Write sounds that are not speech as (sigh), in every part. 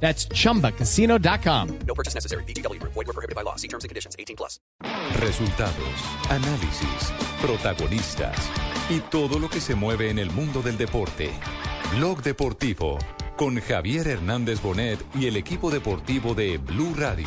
That's chumbacasino.com. No purchase necessary. BGW. Void were prohibited by law. See terms and conditions. 18 plus. Resultados, análisis, protagonistas y todo lo que se mueve en el mundo del deporte. Blog Deportivo con Javier Hernández Bonet y el equipo deportivo de Blue Radio.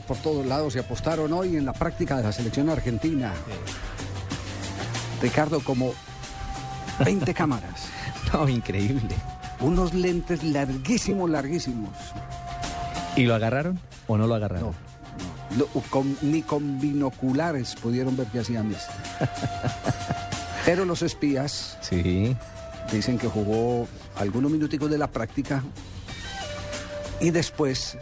Por todos lados se apostaron hoy en la práctica de la selección argentina. Ricardo, como 20 (laughs) cámaras, No, increíble. unos lentes larguísimos, larguísimos. ¿Y lo agarraron o no lo agarraron? No, no, con- ni con binoculares pudieron ver qué hacía Messi. (laughs) Pero los espías Sí. dicen que jugó algunos minuticos de la práctica y después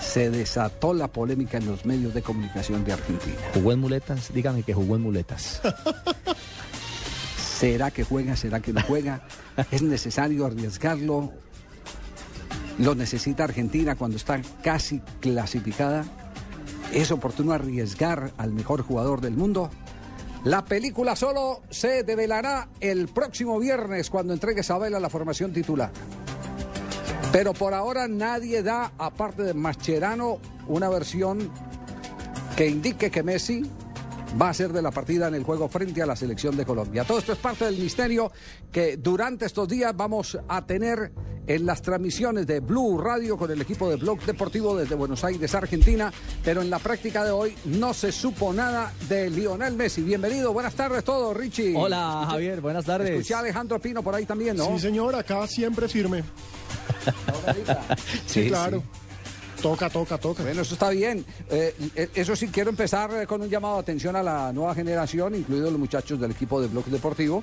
se desató la polémica en los medios de comunicación de Argentina. ¿Jugó en muletas? Dígame que jugó en muletas. (laughs) ¿Será que juega? ¿Será que no juega? ¿Es necesario arriesgarlo? ¿Lo necesita Argentina cuando está casi clasificada? ¿Es oportuno arriesgar al mejor jugador del mundo? La película solo se develará el próximo viernes cuando entregue Sabela la formación titular. Pero por ahora nadie da, aparte de Mascherano, una versión que indique que Messi va a ser de la partida en el juego frente a la selección de Colombia. Todo esto es parte del misterio que durante estos días vamos a tener en las transmisiones de Blue Radio con el equipo de Blog Deportivo desde Buenos Aires, Argentina, pero en la práctica de hoy no se supo nada de Lionel Messi. Bienvenido, buenas tardes todos, Richie. Hola, Javier, buenas tardes. Escuché a Alejandro Pino por ahí también, ¿no? Sí, señor, acá siempre firme. Sí, Sí, claro. Toca, toca, toca. Bueno, eso está bien. Eh, eh, eso sí, quiero empezar eh, con un llamado de atención a la nueva generación, incluidos los muchachos del equipo de Blog Deportivo,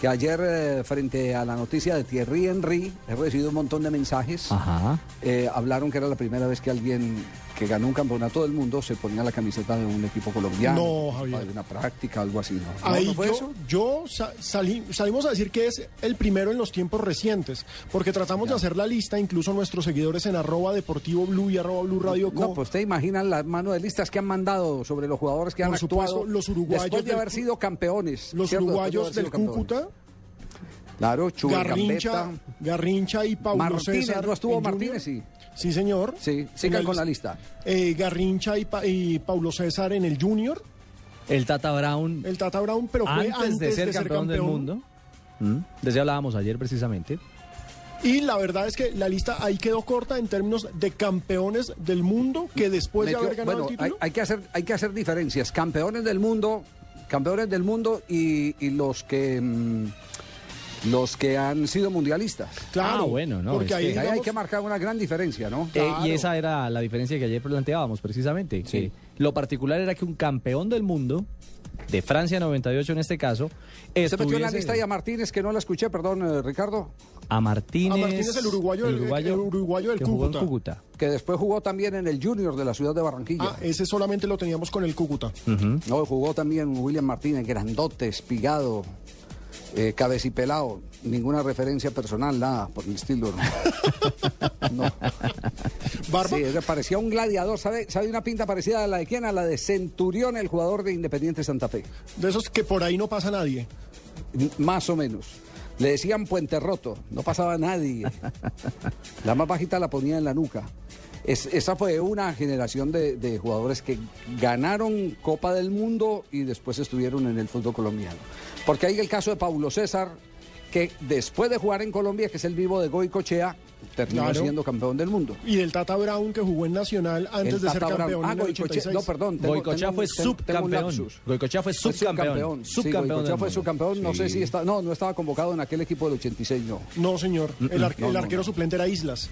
que ayer, eh, frente a la noticia de Thierry Henry, he recibido un montón de mensajes. Ajá. Eh, hablaron que era la primera vez que alguien que ganó un campeonato del mundo se ponía la camiseta de un equipo colombiano. No, Javier. Una práctica, algo así, ¿no? ¿No, Ahí no fue yo, eso? yo sa- salí- salimos a decir que es el primero en los tiempos recientes, porque tratamos de hacer la lista, incluso nuestros seguidores en arroba deportivo blue y arroba blue radio No, co. pues usted imagina las manos de listas que han mandado sobre los jugadores que han Por actuado supuesto, los uruguayos después de del haber sido campeones. los ¿cierto? Después de uruguayos del campeones. Cúcuta, Claro, Chuba Garrincha, Gambetta. Garrincha y Paulo Martínez, César. ¿no estuvo Martínez? Sí. Sí, señor. Sí, sigan con la lista. eh, Garrincha y, Pa- y Paulo César en el Junior. El Tata Brown, El Tata Brown, pero fue antes, de ser campeón, del mundo. ¿Mm? De eso hablábamos ayer precisamente. Y la verdad es que la lista ahí quedó corta en términos de campeones del mundo que después Metió- de haber ganado bueno, el hay, título. hay que hacer, hay que hacer diferencias. Campeones del mundo, campeones del mundo y, y los que mm, los que han sido mundialistas. Claro, Ah, bueno, no, porque es ahí hay que marcar una gran diferencia, ¿no? Eh, Claro. y esa era la diferencia que ayer planteábamos precisamente. Sí. que lo particular era que un campeón del mundo, de Francia 98 en este caso, Usted metió en la estuviese- lista y a Martínez, que no la escuché, perdón, eh, Ricardo, a Martínez. A Martínez, el uruguayo del- el uruguayo del que jugó en Cúcuta. Que después jugó también en el Junior de la ciudad de Barranquilla. ah, ese solamente lo teníamos con el Cúcuta. No, jugó también William Martínez, grandote, espigado, eh, cabecipelado. Ninguna referencia personal, nada, por el estilo. No. (laughs) No. Barba, Sí, parecía un gladiador, ¿sabe? ¿Sabe una pinta parecida a la de quién? A la de Centurión, el jugador de Independiente Santa Fe. de esos que por ahí no pasa nadie. Más o menos. Le decían puente roto, no pasaba nadie. La más bajita la ponía en la nuca. Es- esa fue una generación de, de jugadores que ganaron Copa del Mundo y después estuvieron en el fútbol colombiano. Porque hay el caso de Paulo César, que después de jugar en Colombia, que es el vivo de Goicochea, terminó Claro. siendo campeón del mundo. Y del Tata Brown que jugó en Nacional antes El de ser Brown. campeón Ah, 86. No, perdón. tengo- Goicochea tengo fue tengo- subcampeón. Goicochea fue Fue subcampeón. Sí, Subcampeón fue mundo. subcampeón. No sé si está. No, no estaba convocado en aquel equipo del 86, no. No, señor. El, ar- No, el no, arquero no. suplente era Islas.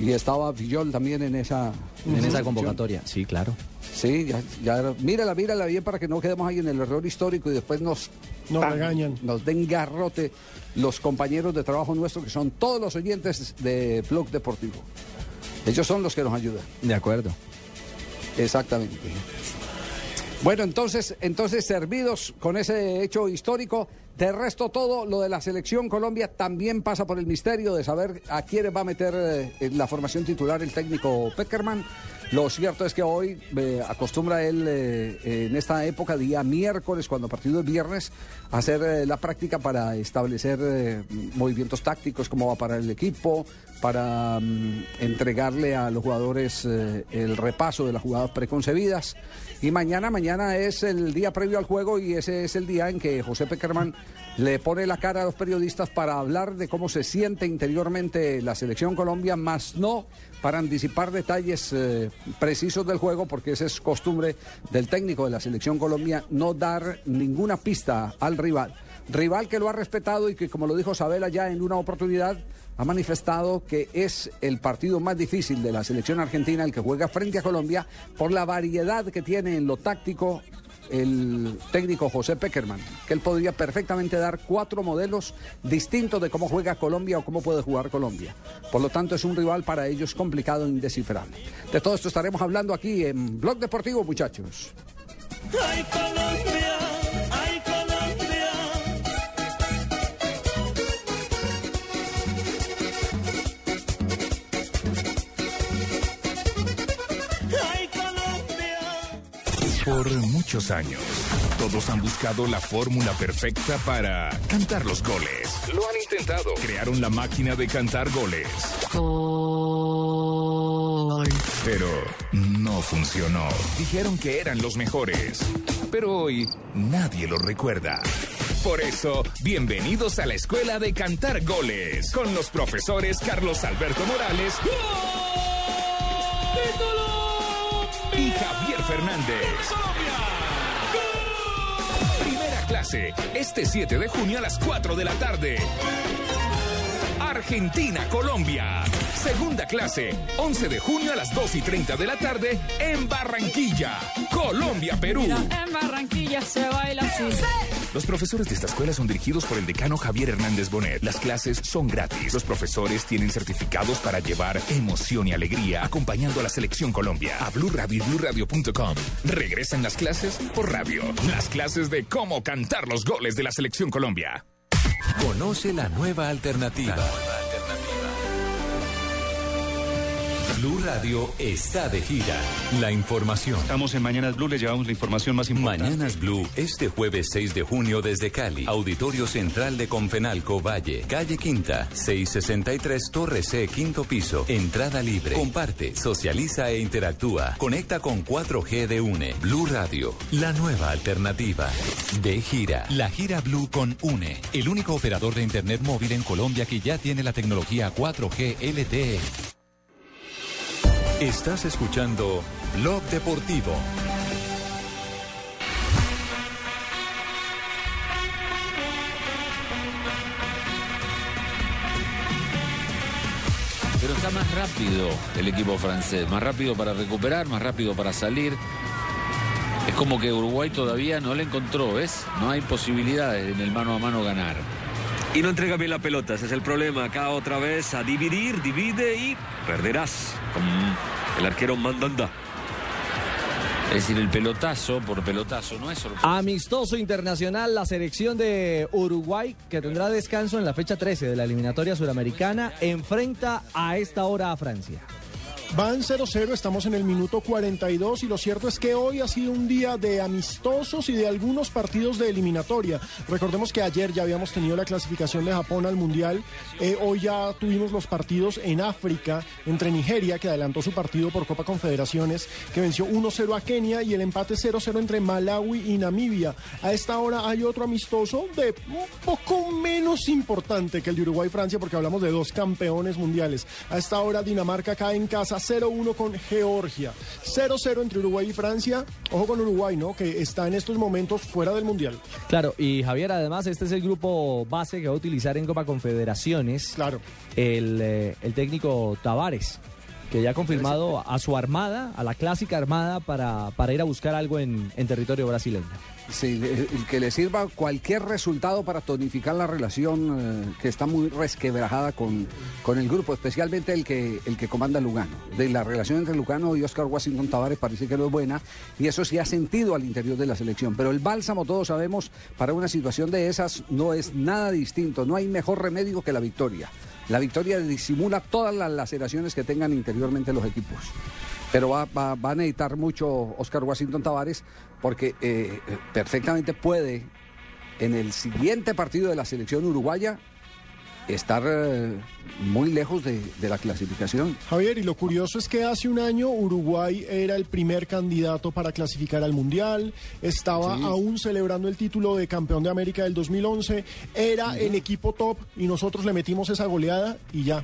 Y estaba Villol también en esa. En esa convocatoria, sí, claro. Sí, ya, ya mírala, mírala bien para que no quedemos ahí en el error histórico y después nos, Nos regañan. nos den garrote los compañeros de trabajo nuestro que son todos los oyentes de Blog Deportivo. Ellos son los que nos ayudan. De acuerdo. Exactamente. Bueno, entonces, entonces servidos con ese hecho histórico, de resto todo lo de la selección Colombia también pasa por el misterio de saber a quién va a meter eh, en la formación titular el técnico Peckerman. Lo cierto es que hoy eh, acostumbra él eh, en esta época, día miércoles, cuando partido es viernes, hacer la práctica para establecer movimientos tácticos, cómo va para el equipo, para mm, entregarle a los jugadores el repaso de las jugadas preconcebidas. Y mañana, mañana es el día previo al juego y ese es el día en que José Peckerman le pone la cara a los periodistas para hablar de cómo se siente interiormente la selección Colombia, más no para anticipar detalles eh, precisos del juego, porque esa es costumbre del técnico de la selección Colombia, no dar ninguna pista al rival. Rival que lo ha respetado y que, como lo dijo Sabela ya en una oportunidad, ha manifestado que es el partido más difícil de la selección argentina, el que juega frente a Colombia, por la variedad que tiene en lo táctico el técnico José Peckerman, que él podría perfectamente dar cuatro modelos distintos de cómo juega Colombia o cómo puede jugar Colombia. Por lo tanto, es un rival para ellos complicado e indescifrable. De todo esto estaremos hablando aquí en Blog Deportivo, muchachos. Por muchos años, todos han buscado la fórmula perfecta para cantar los goles. Lo han intentado. Crearon la máquina de cantar goles. Pero no funcionó. Dijeron que eran los mejores. Pero hoy nadie lo recuerda. Por eso, bienvenidos a la Escuela de Cantar Goles con los profesores Carlos Alberto Morales Javier Fernández. Primera clase, este 7 de junio a las 4 de la tarde. Argentina, Colombia. Segunda clase, 11 de junio a las 2 y 30 de la tarde en Barranquilla, Colombia, Perú. En Barranquilla se baila así. Los profesores de esta escuela son dirigidos por el decano Javier Hernández Bonet. Las clases son gratis. Los profesores tienen certificados para llevar emoción y alegría acompañando a la selección Colombia. A Blue Radio y BlueRadio.com. Regresan las clases por radio. Las clases de cómo cantar los goles de la selección Colombia. Conoce la nueva alternativa. Blue Radio está de gira. La información. Estamos en Mañanas Blue, les llevamos la información más importante. Mañanas Blue, este jueves 6 de junio desde Cali. Auditorio Central de Confenalco Valle. Calle Quinta, 663 Torre C, quinto piso. Entrada libre. Comparte, socializa e interactúa. Conecta con 4G de UNE. Blue Radio, la nueva alternativa. De gira. La gira Blue con UNE. El único operador de Internet móvil en Colombia que ya tiene la tecnología 4G LTE. Estás escuchando Blog Deportivo. Pero está más rápido el equipo francés, más rápido para recuperar, más rápido para salir. Es como que Uruguay todavía no le encontró, ¿ves? No hay posibilidades en el mano a mano ganar. Y no entrega bien la pelota, ese es el problema. Acá otra vez a dividir, divide y perderás. Con el arquero Mandanda. Es decir, el pelotazo por pelotazo no es sorpresa. Amistoso internacional, la selección de Uruguay, que tendrá descanso en la fecha 13 de la eliminatoria suramericana, enfrenta a esta hora a Francia. Van 0-0, estamos en el minuto 42 y lo cierto es que hoy ha sido un día de amistosos y de algunos partidos de eliminatoria. Recordemos que ayer ya habíamos tenido la clasificación de Japón al Mundial, Eh, hoy ya tuvimos los partidos en África entre Nigeria, que adelantó su partido por Copa Confederaciones, que venció 1-0 a Kenia y el empate 0-0 entre Malawi y Namibia. A esta hora hay otro amistoso de un poco menos importante que el de Uruguay-Francia porque hablamos de dos campeones mundiales. A esta hora Dinamarca cae en casa 0-1 con Georgia. 0-0 entre Uruguay y Francia. Ojo con Uruguay, ¿no? Que está en estos momentos fuera del Mundial. Claro, y Javier, además, este es el grupo base que va a utilizar en Copa Confederaciones. Claro. El, eh, el técnico Tavares, que ya ha confirmado a su armada, a la clásica armada, para, para ir a buscar algo en, en territorio brasileño. Sí, el el que le sirva cualquier resultado para tonificar la relación eh, que está muy resquebrajada con, con el grupo, especialmente el que, el que comanda Lugano. De la relación entre Lugano y Oscar Washington Tavares parece que no es buena y eso sí ha sentido al interior de la selección. Pero el bálsamo, todos sabemos, para una situación de esas no es nada distinto. No hay mejor remedio que la victoria. La victoria disimula todas las laceraciones que tengan interiormente los equipos. Pero va, a necesitar mucho Oscar Washington Tavares porque eh, perfectamente puede en el siguiente partido de la selección uruguaya estar eh, muy lejos de, de la clasificación. Javier, y lo curioso es que hace un año Uruguay era el primer candidato para clasificar al Mundial, estaba Sí. aún celebrando el título de campeón de América del 2011, era el equipo top y nosotros le metimos esa goleada y ya,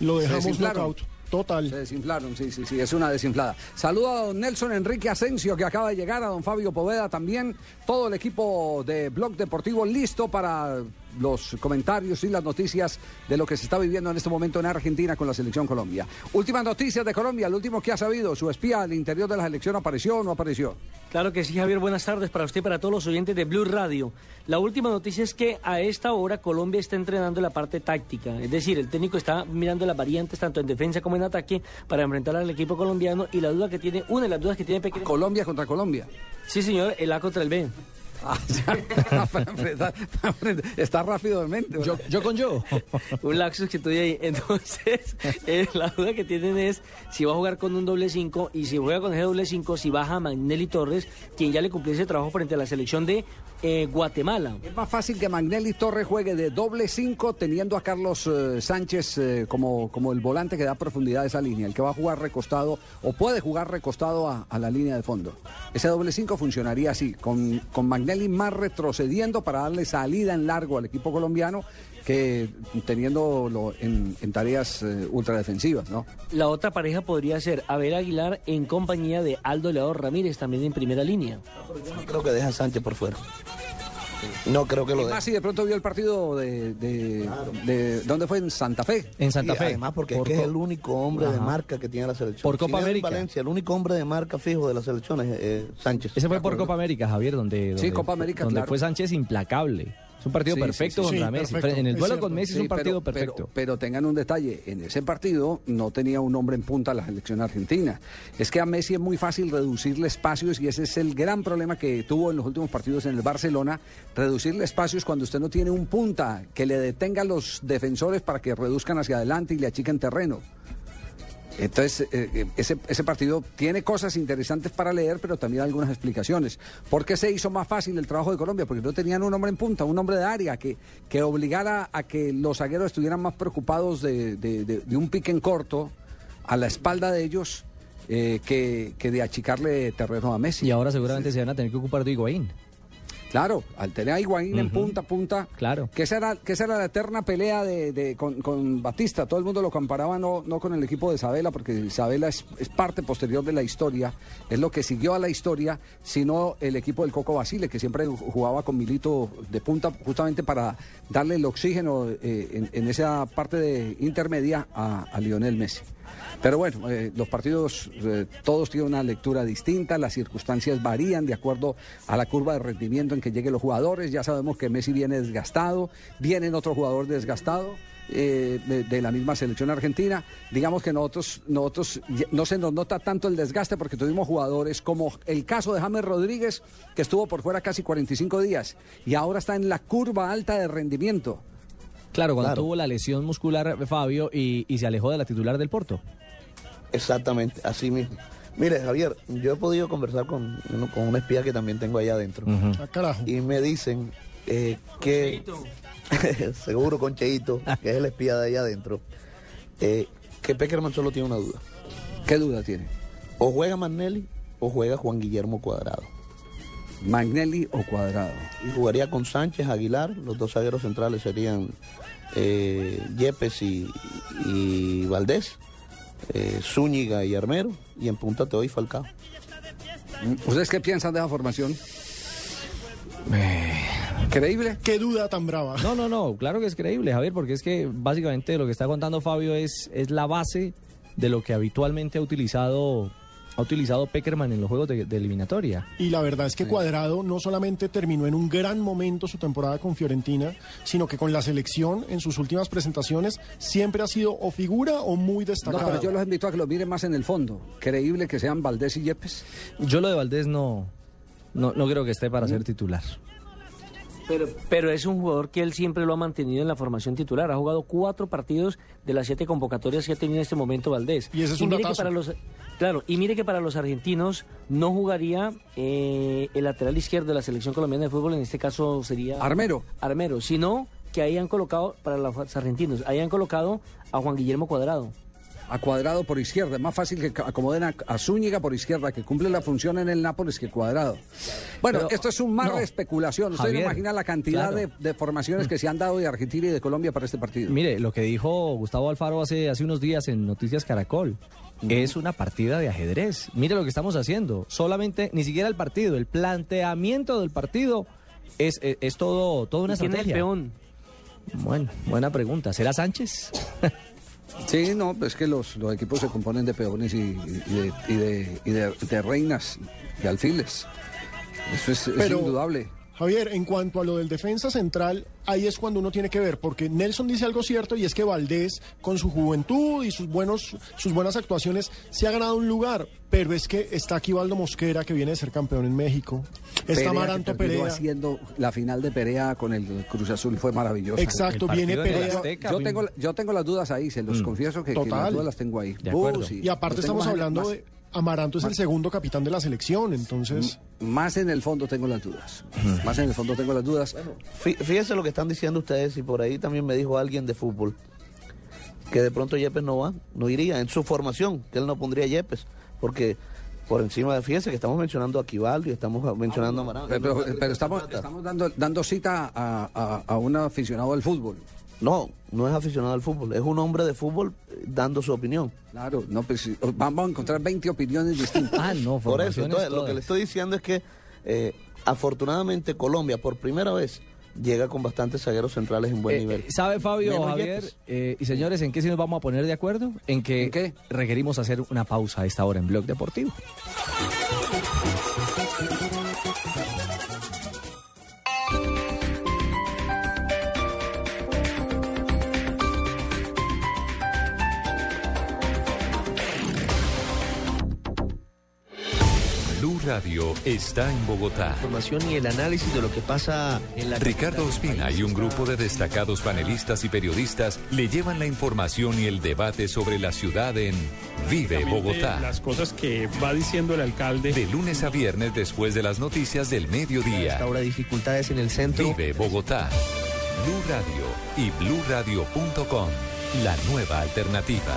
lo dejamos knockout. Total. Se desinflaron, sí, sí, sí, es una desinflada. Saludo a don Nelson Enrique Asensio que acaba de llegar, a don Fabio Poveda también, todo el equipo de Blog Deportivo listo para los comentarios y las noticias de lo que se está viviendo en este momento en Argentina con la selección Colombia. Últimas noticias de Colombia, lo último que ha sabido, su espía al interior de la selección apareció o no apareció. Claro que sí, Javier. Buenas tardes para usted y para todos los oyentes de Blue Radio. La última noticia es que a esta hora Colombia está entrenando la parte táctica. Es decir, el técnico está mirando las variantes tanto en defensa como en ataque para enfrentar al equipo colombiano y la duda que tiene, una de las dudas que tiene pequeño. Colombia contra Colombia. Sí, señor, el A contra el B. Ah, (laughs) está, está rápido de mente. Yo, yo con yo. (laughs) Un laxus que estoy ahí. Entonces, (laughs) eh, la duda que tienen es si va a jugar con un doble 5 y si juega con ese doble 5, si baja Magnelli Torres, quien ya le cumplió ese trabajo frente a la selección de eh, Guatemala. Es más fácil que Magnelli Torres juegue de doble 5 teniendo a Carlos eh, Sánchez eh, como, como el volante que da profundidad a esa línea, el que va a jugar recostado o puede jugar recostado a, a la línea de fondo. Ese doble 5 funcionaría así, con, con Magnelli más retrocediendo para darle salida en largo al equipo colombiano que teniéndolo en, en tareas eh, ultradefensivas, ¿no? La otra pareja podría ser Abel Aguilar en compañía de Aldo León Ramírez, también en primera línea. Creo que deja a Sánchez por fuera. No creo que lo deje. más si de pronto vio el partido de, de, de- ¿dónde fue? En Santa Fe. En Santa Y Fe. Además, porque es Por que es el único hombre de marca que tiene la selección. Por Copa no América. Valencia, el único hombre de marca fijo de la selección es eh, Sánchez. Ese fue ¿De por? Copa América, Javier, donde, donde, Copa América, donde claro. fue Sánchez implacable. Es un partido Sí, perfecto sí, sí. contra Messi. perfecto. En el duelo con Messi es un partido pero, perfecto. Pero, pero tengan un detalle, en ese partido no tenía un hombre en punta la selección argentina. Es que a Messi es muy fácil reducirle espacios y ese es el gran problema que tuvo en los últimos partidos en el Barcelona, reducirle espacios cuando usted no tiene un punta que le detenga a los defensores para que reduzcan hacia adelante y le achiquen terreno. Entonces, eh, eh, ese, ese partido tiene cosas interesantes para leer, pero también algunas explicaciones. ¿Por qué se hizo más fácil el trabajo de Colombia? Porque no tenían un hombre en punta, un hombre de área que, que obligara a que los zagueros estuvieran más preocupados de, de- de- de un pique en corto a la espalda de ellos eh, que, que de achicarle terreno a Messi. Y ahora seguramente se van a tener que ocupar de Higuaín. Claro, al tener a Higuaín en punta, punta. Claro. Que esa era, que esa era la eterna pelea de, de- con, con Batista. Todo el mundo lo comparaba no, no con el equipo de Isabela, porque Isabela es, es parte posterior de la historia, es lo que siguió a la historia, sino el equipo del Coco Basile, que siempre jugaba con Milito de punta, justamente para darle el oxígeno eh, en, en esa parte de intermedia a, a Lionel Messi. Pero bueno, eh, los partidos eh, todos tienen una lectura distinta, las circunstancias varían de acuerdo a la curva de rendimiento en que lleguen los jugadores. Ya sabemos que Messi viene desgastado, viene otro jugador desgastado. eh, de, de la misma selección argentina, digamos que nosotros, nosotros no se nos nota tanto el desgaste porque tuvimos jugadores como el caso de James Rodríguez, que estuvo por fuera casi 45 días y ahora está en la curva alta de rendimiento. Claro, cuando Claro. tuvo la lesión muscular Fabio y, y se alejó de la titular del Porto. Exactamente, así mismo. Mire, Javier, yo he podido conversar con, con un espía que también tengo allá adentro. Ah, carajo. Y me dicen eh, que, (laughs) seguro con Cheito, que es el espía de allá adentro, eh, que Peckerman solo tiene una duda. ¿Qué duda tiene? O juega Magnelli o juega Juan Guillermo Cuadrado. Magnelli o Cuadrado. Y jugaría con Sánchez, Aguilar, los dos zagueros centrales serían eh, Yepes y, y Valdés, eh, Zúñiga y Armero, y en punta te doy Falcao. ¿Ustedes qué piensan de esa formación? ¿Creíble? ¿Qué duda tan brava? No, no, no, claro que es creíble, Javier, porque es que básicamente lo que está contando Fabio es, es la base de lo que habitualmente ha utilizado ha utilizado Peckerman en los juegos de, de eliminatoria. Y la verdad es que Cuadrado no solamente terminó en un gran momento su temporada con Fiorentina, sino que con la selección en sus últimas presentaciones siempre ha sido o figura o muy No, destacado. pero yo los invito a que lo miren más en el fondo. ¿Creíble que sean Valdés y Yepes? Yo lo de Valdés no, no, no creo que esté para ser titular. Pero, pero es un jugador que él siempre lo ha mantenido en la formación titular. Ha jugado cuatro partidos de las siete convocatorias que ha tenido en este momento Valdés. Y ese es un mire que para los Claro, y mire que para los argentinos no jugaría eh, el lateral izquierdo de la selección colombiana de fútbol, en este caso sería... Armero. Armero, sino que ahí han colocado, para los argentinos, ahí han colocado a Juan Guillermo Cuadrado. A Cuadrado por izquierda. Es más fácil que acomoden a, a Zúñiga por izquierda, que cumple la función en el Nápoles que Cuadrado. Bueno, Pero, esto es un mar no. de especulación. Usted no Javier, imagina la cantidad claro. de, de formaciones que se han dado de Argentina y de Colombia para este partido. Mire, lo que dijo Gustavo Alfaro hace, hace unos días en Noticias Caracol. Es una partida de ajedrez. Mire lo que estamos haciendo. Solamente, ni siquiera el partido, el planteamiento del partido es, es, es todo, toda una ¿Y quién es el estrategia. peón? Bueno, buena pregunta. ¿Será Sánchez? (laughs) Sí, no, pues que los, los equipos se componen de peones y, y de, y de- y de- de reinas y alfiles. Eso es, es indudable. Javier, en cuanto a lo del defensa central, ahí es cuando uno tiene que ver, porque Nelson dice algo cierto y es que Valdés, con su juventud y sus buenos, sus buenas actuaciones, se ha ganado un lugar. Pero es que está aquí Valdo Mosquera, que viene de ser campeón en México. Está Perea, Maranto Perea. haciendo la final de Perea con el Cruz Azul fue maravillosa. Exacto, viene Perea. Azteca. Yo tengo, yo tengo las dudas ahí, se los Mm. confieso que, que las dudas las tengo ahí. De acuerdo. Uh, sí. Y aparte tengo estamos más- hablando más- de... Amaranto es el segundo capitán de la selección, entonces... Más en el fondo tengo las dudas. Más en el fondo tengo las dudas. Fí- Fíjense lo que están diciendo ustedes y por ahí también me dijo alguien de fútbol que de pronto Yepes no va, no iría en su formación, que él no pondría Yepes, porque por encima de, fíjense que estamos mencionando a Quivaldo y estamos mencionando a Amaranto. Pero, pero- pero estamos, estamos dando, dando cita a, a- a un aficionado al fútbol. No, no es aficionado al fútbol, es un hombre de fútbol eh, dando su opinión. Claro, no, pues sí, vamos a encontrar 20 opiniones distintas. (laughs) Ah, no, Por eso, entonces, lo que le estoy diciendo es que eh, afortunadamente Colombia por primera vez llega con bastantes zagueros centrales en buen Eh, nivel. ¿Sabe Fabio, Menos Javier eh, y señores, en qué sí nos vamos a poner de acuerdo? En que ¿En qué? requerimos hacer una pausa a esta hora en Blog Deportivo. Radio está en Bogotá. información y el análisis de lo que pasa en la Ricardo Ospina y un grupo de destacados panelistas y periodistas le llevan la información y el debate sobre la ciudad en Vive Bogotá. Las cosas que va diciendo el alcalde. De lunes a viernes después de las noticias del mediodía. Ahora dificultades en el centro. Vive Bogotá. Blue Radio y bluradio.com. La nueva alternativa.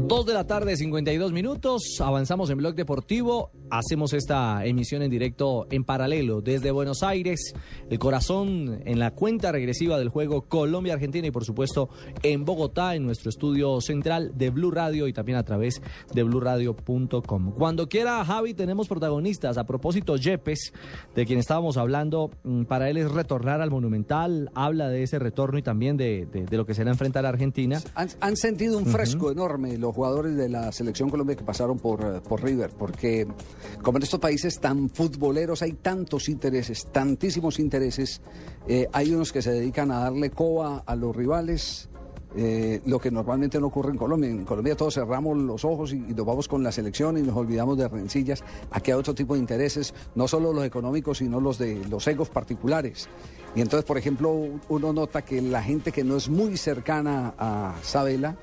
Dos de la tarde, 52 minutos. Avanzamos en Blog Deportivo. Hacemos esta emisión en directo en paralelo desde Buenos Aires. El corazón en la cuenta regresiva del juego Colombia-Argentina y, por supuesto, en Bogotá, en nuestro estudio central de Blue Radio y también a través de bluradio.com. Cuando quiera, Javi, tenemos protagonistas. A propósito, Yepes, de quien estábamos hablando, mm, para él es retornar al Monumental. Habla de ese retorno y también de, de- de lo que será enfrentar a Argentina. Han, han sentido un fresco enorme los jugadores de la selección Colombia que pasaron por, eh, por River, porque Como en estos países tan futboleros hay tantos intereses, tantísimos intereses, eh, hay unos que se dedican a darle coba a los rivales, eh, lo que normalmente no ocurre en Colombia. En Colombia todos cerramos los ojos y, y nos vamos con la selección y nos olvidamos de rencillas. Aquí hay otro tipo de intereses, no solo los económicos, sino los de los egos particulares. Y entonces, por ejemplo, uno nota que la gente que no es muy cercana a Sabela,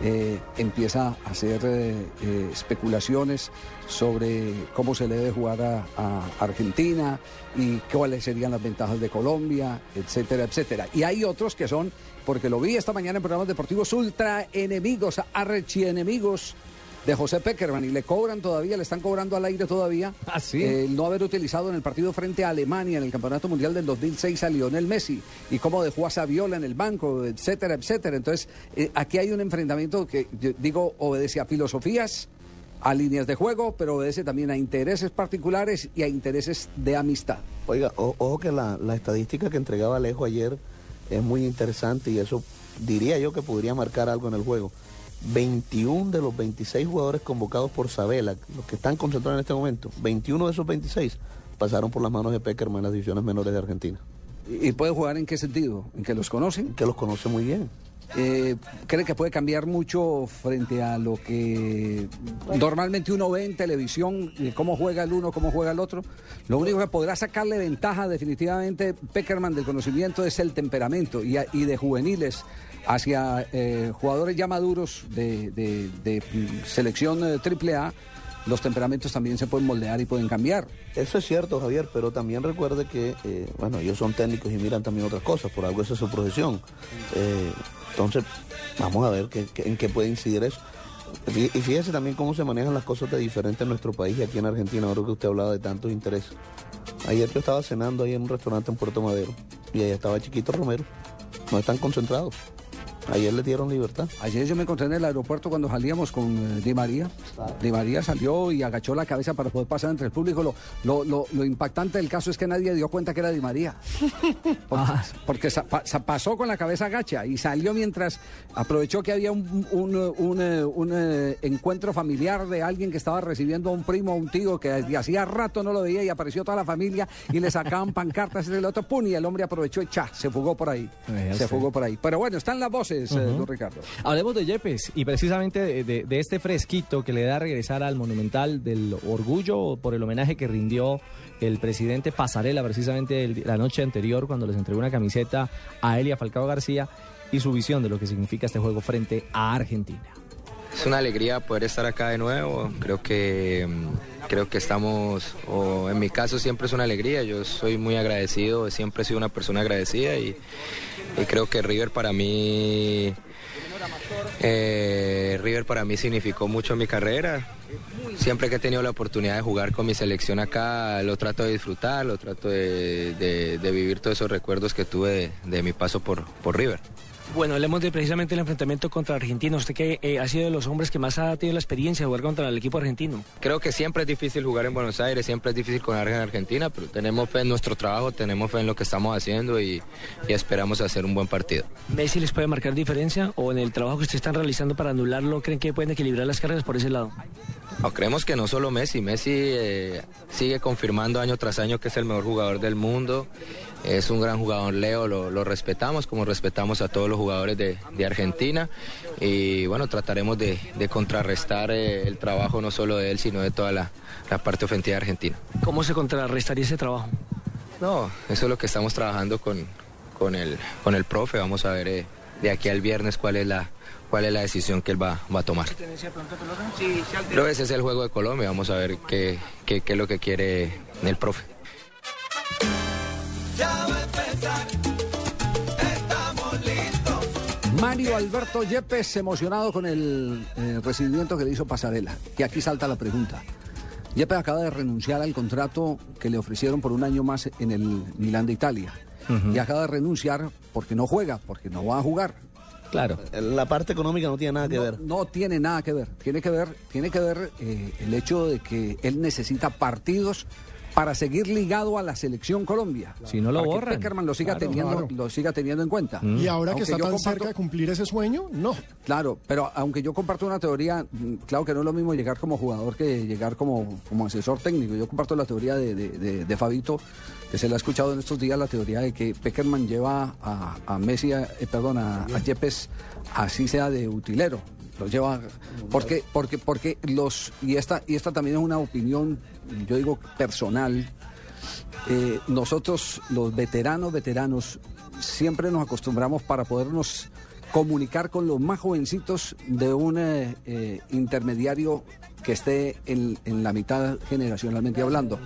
eh, empieza a hacer eh, eh, especulaciones sobre cómo se le debe jugar a, Argentina y cuáles serían las ventajas de Colombia, etcétera, etcétera. Y hay otros que son, porque lo vi esta mañana en programas deportivos, ultra enemigos, archienemigos de José Peckerman y le cobran todavía, le están cobrando al aire todavía ¿Ah, sí? eh, no haber utilizado en el partido frente a Alemania en el Campeonato Mundial del 2006 a Lionel Messi y cómo dejó a Saviola en el banco, etcétera, etcétera. Entonces, eh, aquí hay un enfrentamiento que, yo digo, obedece a filosofías, a líneas de juego, pero obedece también a intereses particulares y a intereses de amistad. Oiga, o- ojo que la, la estadística que entregaba Alejo ayer es muy interesante y eso diría yo que podría marcar algo en el juego. 21 de los 26 jugadores convocados por Sabela, los que están concentrados en este momento, 21 de esos 26 pasaron por las manos de Peckerman en las divisiones menores de Argentina. ¿Y, puede jugar en qué sentido? ¿En que los conocen? Que los conoce muy bien. Eh, ¿Cree que puede cambiar mucho frente a lo que normalmente uno ve en televisión, cómo juega el uno, cómo juega el otro? Lo único que podrá sacarle ventaja definitivamente Peckerman del conocimiento es el temperamento y, a- y de juveniles hacia eh, jugadores ya maduros de, de- de, selección eh, triple A, los temperamentos también se pueden moldear y pueden cambiar. Eso es cierto, Javier, pero también recuerde que, eh, bueno, ellos son técnicos y miran también otras cosas, por algo esa es su profesión. Entonces, vamos a ver qué- en qué puede incidir eso. Y fíjese también cómo se manejan las cosas de diferente en nuestro país y aquí en Argentina, ahora que usted hablaba de tantos intereses. Ayer yo estaba cenando ahí en un restaurante en Puerto Madero y allá estaba Chiquito Romero. No están concentrados. Ayer le dieron libertad. Ayer yo me encontré en el aeropuerto cuando salíamos con eh, Di María. Di María salió y agachó la cabeza para poder pasar entre el público. Lo, lo, lo- lo impactante del caso es que nadie dio cuenta que era Di María. (laughs) Porque, porque sa- pa- sa- pasó con la cabeza agacha y salió mientras aprovechó que había un, un, un, eh, un, eh, encuentro familiar de alguien que estaba recibiendo a un primo o un tío que desde hacía rato no lo veía y apareció toda la familia y le sacaban (laughs) pancartas y el otro, pum, y el hombre aprovechó y cha, se fugó por ahí. Se fugó por ahí. Pero bueno, están las voces, eh, don Ricardo. Hablemos de Yepes y precisamente de, de- de este fresquito que le da a regresar al Monumental del Orgullo por el homenaje que rindió el presidente Pasarela precisamente el- la noche anterior cuando les entregó una camiseta a él y a Falcao García y su visión de lo que significa este juego frente a Argentina. Es una alegría poder estar acá de nuevo. Creo que mm, creo que estamos, o en mi caso siempre es una alegría. Yo soy muy agradecido, siempre he sido una persona agradecida y, y creo que River para mí, eh, River para mí significó mucho en mi carrera. Siempre que he tenido la oportunidad de jugar con mi selección acá, lo trato de disfrutar, lo trato de, vivir todos esos recuerdos que tuve de, de mi paso por, por River. Bueno, hablemos de precisamente el enfrentamiento contra Argentina. Usted que eh, ha sido de los hombres que más ha tenido la experiencia de jugar contra el equipo argentino. Creo que siempre es difícil jugar en Buenos Aires, siempre es difícil jugar en Argentina, pero tenemos fe en nuestro trabajo, tenemos fe en lo que estamos haciendo y, y esperamos hacer un buen partido. ¿Messi les puede marcar diferencia o en el trabajo que ustedes están realizando para anularlo creen que pueden equilibrar las carreras por ese lado? No, creemos que no solo Messi, Messi eh, sigue confirmando año tras año que es el mejor jugador del mundo, es un gran jugador Leo, lo, lo respetamos como respetamos a todos los jugadores de, de Argentina y bueno, trataremos de, de contrarrestar eh, el trabajo no solo de él, sino de toda la, la parte ofensiva de Argentina. ¿Cómo se contrarrestaría ese trabajo? No, eso es lo que estamos trabajando con, con, el, con el profe. Vamos a ver eh, de aquí al viernes cuál es la, cuál es la decisión que él va, va a tomar. Pero ese es el juego de Colombia. Vamos a ver qué, qué, qué es lo que quiere el profe. Ya va a empezar. Mario Alberto Yepes emocionado con el eh, recibimiento que le hizo Pasarela. Y aquí salta la pregunta. Yepes acaba de renunciar al contrato que le ofrecieron por un año más en el Milán de Italia. Y acaba de renunciar porque no juega, porque no va a jugar. Claro. La parte económica no tiene nada que no, ver. No tiene nada que ver. Tiene que ver, tiene que ver eh, el hecho de que él necesita partidos para seguir ligado a la selección Colombia. Si no lo borran. Peckerman lo siga, Claro, teniendo, claro. lo siga teniendo en cuenta. Y ahora que está tan comparto- cerca de cumplir ese sueño, no. Claro, pero aunque yo comparto una teoría, mm, claro que no es lo mismo llegar como jugador que llegar como, como asesor técnico. Yo comparto la teoría de, de- de- de Fabito, que se le ha escuchado en estos días, la teoría de que Peckerman lleva a, a Messi, a- eh, perdón, a, a Yepes, así sea de utilero. Lo lleva, porque, porque, porque los, y esta, y esta también es una opinión, yo digo, personal, eh, nosotros, los veteranos, veteranos, siempre nos acostumbramos para podernos comunicar con los más jovencitos de un eh, eh, intermediario que esté en, en la mitad generacionalmente hablando.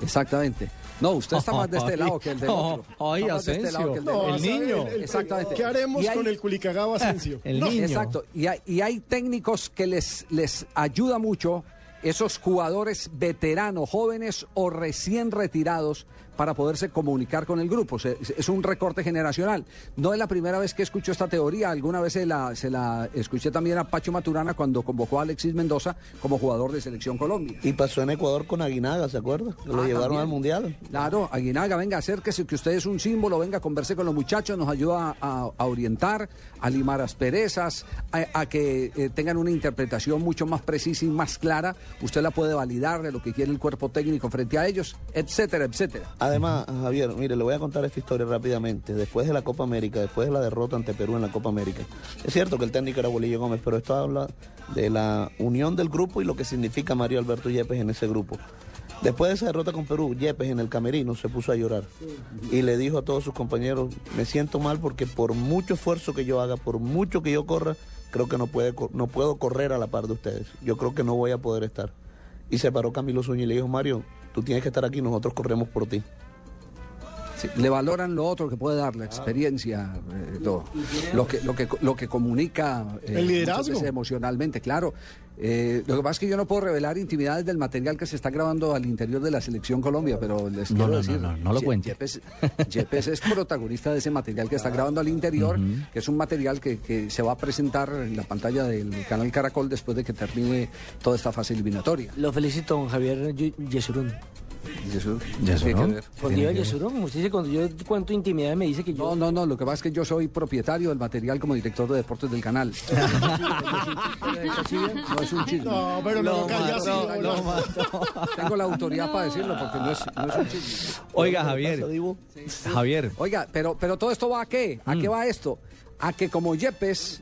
Exactamente. No, usted está más de este lado que el del (laughs) otro. Ay, Está más de este que el del No, otro. o sea, el- el- Exactamente. ¿Qué haremos con el Culicagao (laughs) Asensio? no, Exacto. Y hay, y hay técnicos que les, les ayuda mucho esos jugadores veteranos, jóvenes o recién retirados para poderse comunicar con el grupo. Se- es un recorte generacional. No es la primera vez que escucho esta teoría. Alguna vez se la, se la escuché también a Pacho Maturana cuando convocó a Alexis Mendoza como jugador de Selección Colombia. Y pasó en Ecuador con Aguinaga, ¿se acuerda? Que lo Ah, llevaron también. al Mundial. Claro, Aguinaga, venga, acérquese, que usted es un símbolo, venga, converse con los muchachos, nos ayuda a, a orientar, a limar asperezas, a, a que eh, tengan una interpretación mucho más precisa y más clara. Usted la puede validar de lo que quiere el cuerpo técnico frente a ellos, etcétera, etcétera. Además, Javier, mire, le voy a contar esta historia rápidamente. Después de la Copa América, después de la derrota ante Perú en la Copa América, es cierto que el técnico era Bolillo Gómez, pero esto habla de la unión del grupo y lo que significa Mario Alberto Yepes en ese grupo. Después de esa derrota con Perú, Yepes en el camerino se puso a llorar y le dijo a todos sus compañeros, me siento mal porque por mucho esfuerzo que yo haga, por mucho que yo corra, creo que no, puedo correr a la par de ustedes. Yo creo que no voy a poder estar. Y se paró Camilo Zúñiga y le dijo, Mario, tú tienes que estar aquí, nosotros corremos por ti. Sí, le valoran lo otro que puede dar, la experiencia, eh, todo. Lo que, lo que, lo que comunica eh, El liderazgo. emocionalmente, claro. Eh, lo que pasa es que yo no puedo revelar intimidades del material que se está grabando al interior de la selección Colombia, pero les No, quiero no, decir, no, no, no lo cuente. Yepes, Yepes es protagonista de ese material que está grabando al interior, que es un material que, que se va a presentar en la pantalla del canal Caracol después de que termine toda esta fase eliminatoria. Lo felicito, don Javier Yesurún. Que ver. Porque iba Yesurún, usted dice cuando yo cuento intimidad me dice que yo... No, no, no, lo que pasa es que yo soy propietario del material como director de deportes del canal. (laughs) No es un chisme. No, pero no lo calla así, hola. Tengo la autoridad para decirlo porque no es, no es un chisme. Oiga, Javier. Javier. Oiga, pero, pero todo esto va a qué? ¿A qué va esto? A que como Yepes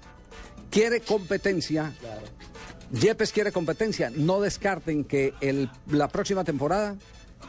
quiere competencia, Yepes quiere competencia, no descarten que el, la próxima temporada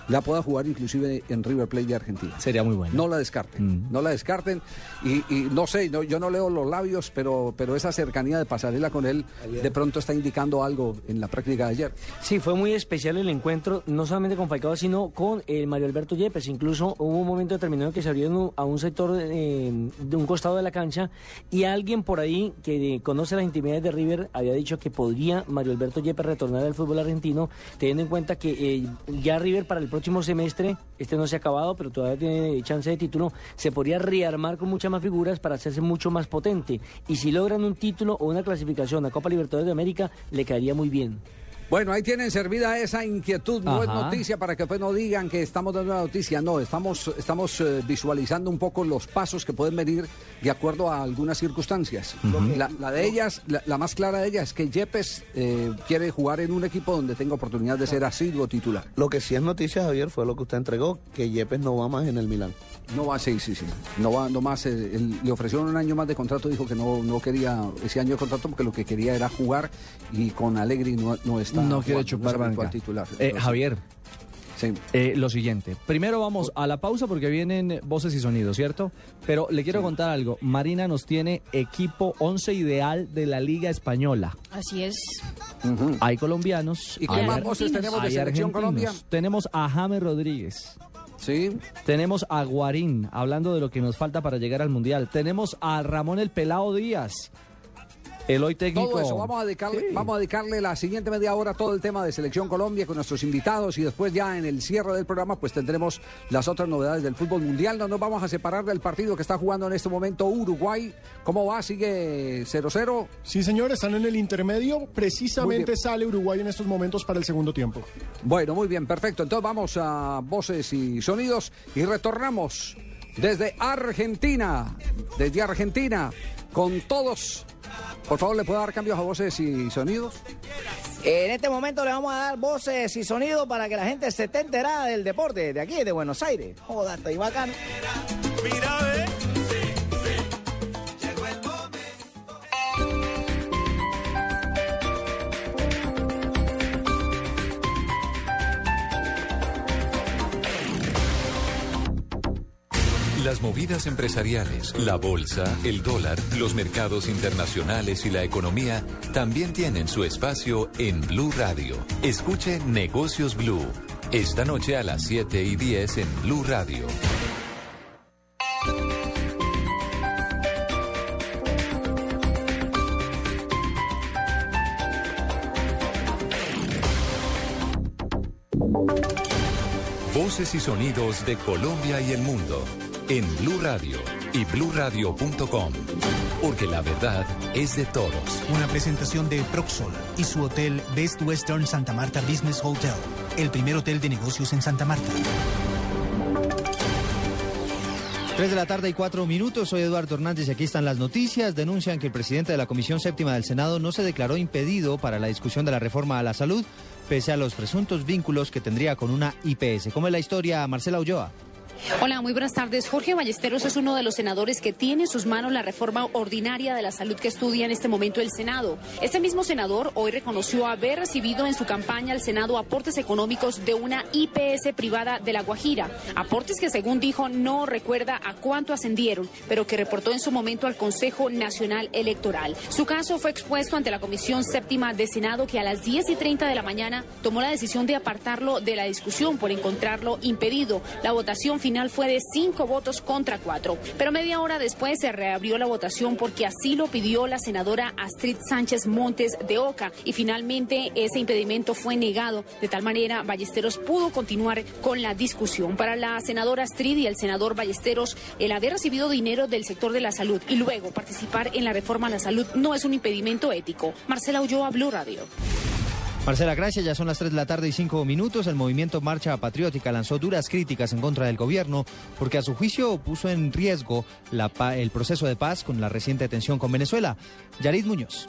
la pueda jugar inclusive en River Plate de Argentina. Sería muy bueno. No la descarten, no la descarten. Y, y no sé, no- yo no leo los labios, pero, pero esa cercanía de pasarela con él de pronto está indicando algo en la práctica de ayer. Sí, fue muy especial el encuentro, no solamente con Falcao, sino con eh, Mario Alberto Yepes. Incluso hubo un momento determinado que se abrió a un sector eh, de un costado de la cancha y alguien por ahí que eh, conoce las intimidades de River había dicho que podría Mario Alberto Yepes retornar al fútbol argentino, teniendo en cuenta que eh, ya River para el próximo semestre, este no se ha acabado, pero todavía tiene chance de título, se podría rearmar con muchas más figuras para hacerse mucho más potente. Y si logran un título o una clasificación a Copa Libertadores de América, le caería muy bien. Bueno, ahí tienen servida esa inquietud, no es noticia para que después no digan que estamos dando una noticia, no, estamos, estamos eh, visualizando un poco los pasos que pueden venir de acuerdo a algunas circunstancias. La, la de ellas, la, la más clara de ellas es que Yepes eh, quiere jugar en un equipo donde tenga oportunidad de ser asiduo titular. Lo que sí es noticia, Javier, fue lo que usted entregó, que Yepes no va más en el Milán. No va, sí, sí, sí. No va, no más. eh, él- le ofrecieron un año más de contrato, dijo que no, no quería ese año de contrato porque lo que quería era jugar y con Alegri no, no está. No quiere chupar banca. titular. Eh, Javier. Sí. Eh, lo siguiente. Primero vamos a la pausa porque vienen voces y sonidos, ¿cierto? Pero le quiero contar algo. Marina nos tiene equipo 11 ideal de la Liga Española. Así es. Hay colombianos. ¿Y qué hay más voces tenemos de Selección argentinos. Colombia? Tenemos a James Rodríguez. Sí. Tenemos a Guarín, hablando de lo que nos falta para llegar al Mundial. Tenemos a Ramón el Pelao Díaz. El hoy técnico. Todo eso, vamos a, dedicarle, vamos a dedicarle la siguiente media hora a todo el tema de Selección Colombia con nuestros invitados y después ya en el cierre del programa pues tendremos las otras novedades del fútbol mundial. No nos vamos a separar del partido que está jugando en este momento Uruguay. ¿Cómo va? ¿Sigue 0-0? Sí, señor, están en el intermedio. Precisamente sale Uruguay en estos momentos para el segundo tiempo. Bueno, muy bien, perfecto. Entonces vamos a voces y sonidos y retornamos desde Argentina, desde Argentina, con todos. Por favor, ¿le puedo dar cambios a voces y sonidos? En este momento le vamos a dar voces y sonidos para que la gente se esté enterada del deporte de aquí, de Buenos Aires. Está ahí bacano. Mira, ve. Las movidas empresariales, la bolsa, el dólar, los mercados internacionales y la economía también tienen su espacio en Blue Radio. Escuche Negocios Blue. Esta noche a las 7 y 10 en Blue Radio. Voces y sonidos de Colombia y el mundo en Blue Radio y bluradio.com. Porque la verdad es de todos. Una presentación de Proxol y su hotel Best Western Santa Marta Business Hotel, el primer hotel de negocios en Santa Marta. 3 de la tarde y 4 minutos. Soy Eduardo Hernández y aquí están las noticias. Denuncian que el presidente de la Comisión Séptima del Senado no se declaró impedido para la discusión de la reforma a la salud, pese a los presuntos vínculos que tendría con una IPS. ¿Cómo es la historia, Marcela Ulloa? Hola, muy buenas tardes. Jorge Ballesteros es uno de los senadores que tiene en sus manos la reforma ordinaria de la salud que estudia en este momento el Senado. Este mismo senador hoy reconoció haber recibido en su campaña al Senado aportes económicos de una IPS privada de La Guajira. Aportes que, según dijo, no recuerda a cuánto ascendieron, pero que reportó en su momento al Consejo Nacional Electoral. Su caso fue expuesto ante la Comisión Séptima de Senado, que a las 10 y 30 de la mañana tomó la decisión de apartarlo de la discusión por encontrarlo impedido. La votación final fue de cinco votos contra cuatro. Pero media hora después se reabrió la votación porque así lo pidió la senadora Astrid Sánchez Montes de Oca y finalmente ese impedimento fue negado. De tal manera, Ballesteros pudo continuar con la discusión. Para la senadora Astrid y el senador Ballesteros, el haber recibido dinero del sector de la salud y luego participar en la reforma a la salud no es un impedimento ético. Marcela Ulloa, Blue Radio. Marcela, gracias. Ya son las 3 de la tarde y 5 minutos. El movimiento Marcha Patriótica lanzó duras críticas en contra del gobierno porque a su juicio puso en riesgo el proceso de paz con la reciente tensión con Venezuela. Yarid Muñoz.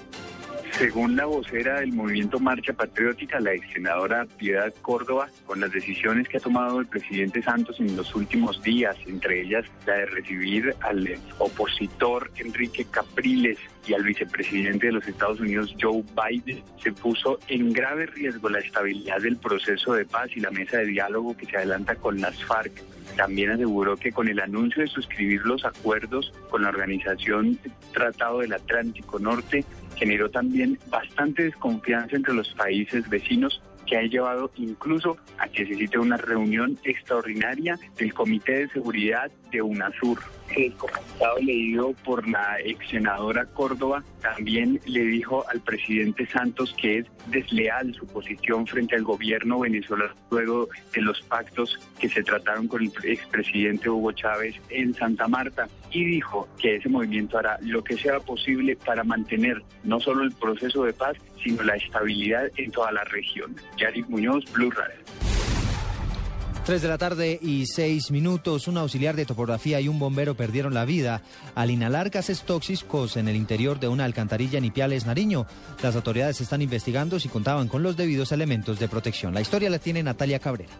Según la vocera del movimiento Marcha Patriótica, la ex senadora Piedad Córdoba, con las decisiones que ha tomado el presidente Santos en los últimos días, entre ellas la de recibir al opositor Enrique Capriles y al vicepresidente de los Estados Unidos Joe Biden, se puso en grave riesgo la estabilidad del proceso de paz y la mesa de diálogo que se adelanta con las FARC. También aseguró que con el anuncio de suscribir los acuerdos con la organización Tratado del Atlántico Norte, generó también bastante desconfianza entre los países vecinos que ha llevado incluso a que se cite una reunión extraordinaria del Comité de Seguridad de UNASUR. El comunicado leído por la ex senadora Córdoba también le dijo al presidente Santos que es desleal su posición frente al gobierno venezolano luego de los pactos que se trataron con el expresidente Hugo Chávez en Santa Marta y dijo que ese movimiento hará lo que sea posible para mantener no solo el proceso de paz, sino la estabilidad en toda la región. Yari Muñoz, Blue Radio. 3 de la tarde y 6 minutos. Un auxiliar de topografía y un bombero perdieron la vida al inhalar gases tóxicos en el interior de una alcantarilla en Ipiales, Nariño. Las autoridades están investigando si contaban con los debidos elementos de protección. La historia la tiene Natalia Cabrera.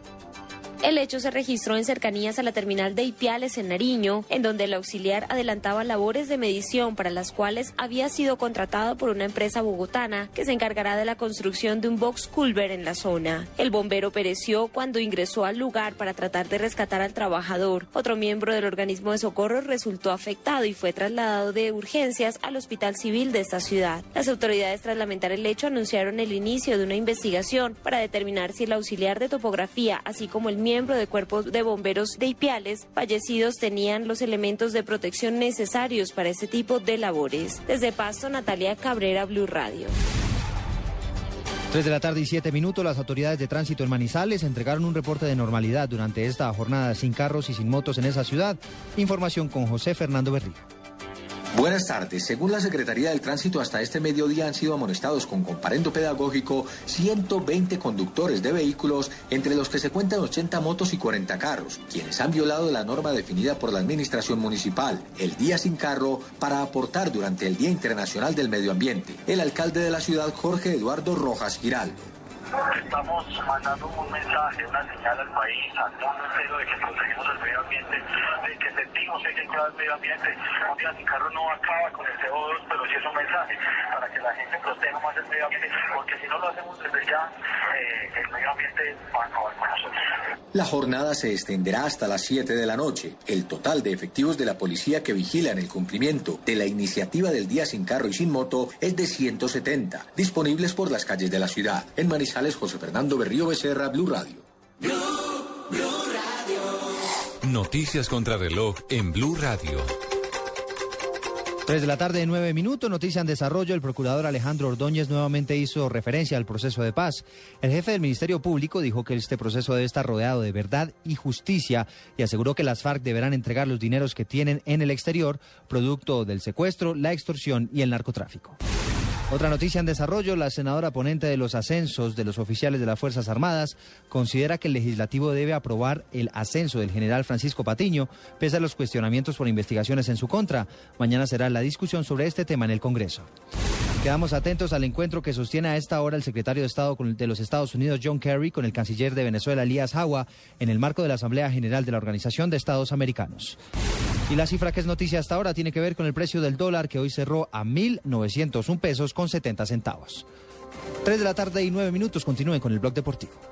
El hecho se registró en cercanías a la terminal de Ipiales en Nariño, en donde el auxiliar adelantaba labores de medición para las cuales había sido contratado por una empresa bogotana que se encargará de la construcción de un box culver en la zona. El bombero pereció cuando ingresó al lugar para tratar de rescatar al trabajador. Otro miembro del organismo de socorro resultó afectado y fue trasladado de urgencias al hospital civil de esta ciudad. Las autoridades tras lamentar el hecho anunciaron el inicio de una investigación para determinar si el auxiliar de topografía, así como el miembro miembro de cuerpos de bomberos de Ipiales fallecidos tenían los elementos de protección necesarios para ese tipo de labores. Desde Pasto, Natalia Cabrera, Blue Radio. 3 de la tarde y 7 minutos, las autoridades de tránsito en Manizales entregaron un reporte de normalidad durante esta jornada sin carros y sin motos en esa ciudad. Información con José Fernando Berrío. Buenas tardes. Según la Secretaría del Tránsito, hasta este mediodía han sido amonestados con comparendo pedagógico 120 conductores de vehículos, entre los que se cuentan 80 motos y 40 carros, quienes han violado la norma definida por la Administración Municipal, el día sin carro, para aportar durante el Día Internacional del Medio Ambiente. El alcalde de la ciudad, Jorge Eduardo Rojas Giraldo. Estamos mandando un mensaje, una señal al país, al mundo entero de que protegemos el medio ambiente, de que sentimos que hay que cuidar el medio ambiente. Un día sin carro no acaba con el CO2, pero sí es un mensaje para que la gente proteja más el medio ambiente, porque si no lo hacemos desde ya, eh, el medio ambiente va a acabar con nosotros. La jornada se extenderá hasta las 7 de la noche. El total de efectivos de la policía que vigilan el cumplimiento de la iniciativa del Día sin carro y sin moto es de 170, disponibles por las calles de la ciudad. En Manizales, José Fernando Berrío Becerra, Blue Radio. Noticias contra reloj en Blue Radio. 3 de la tarde, 9 minutos, noticia en desarrollo. El procurador Alejandro Ordóñez nuevamente hizo referencia al proceso de paz. El jefe del Ministerio Público dijo que este proceso debe estar rodeado de verdad y justicia y aseguró que las FARC deberán entregar los dineros que tienen en el exterior, producto del secuestro, la extorsión y el narcotráfico. Otra noticia en desarrollo, la senadora ponente de los ascensos de los oficiales de las Fuerzas Armadas considera que el legislativo debe aprobar el ascenso del general Francisco Patiño, pese a los cuestionamientos por investigaciones en su contra. Mañana será la discusión sobre este tema en el Congreso. Quedamos atentos al encuentro que sostiene a esta hora el secretario de Estado de los Estados Unidos, John Kerry, con el canciller de Venezuela, Elías Hawa, en el marco de la Asamblea General de la Organización de Estados Americanos. Y la cifra que es noticia hasta ahora tiene que ver con el precio del dólar que hoy cerró a 1.901 pesos con 70 centavos. 3 de la tarde y 9 minutos. Continúen con el blog deportivo.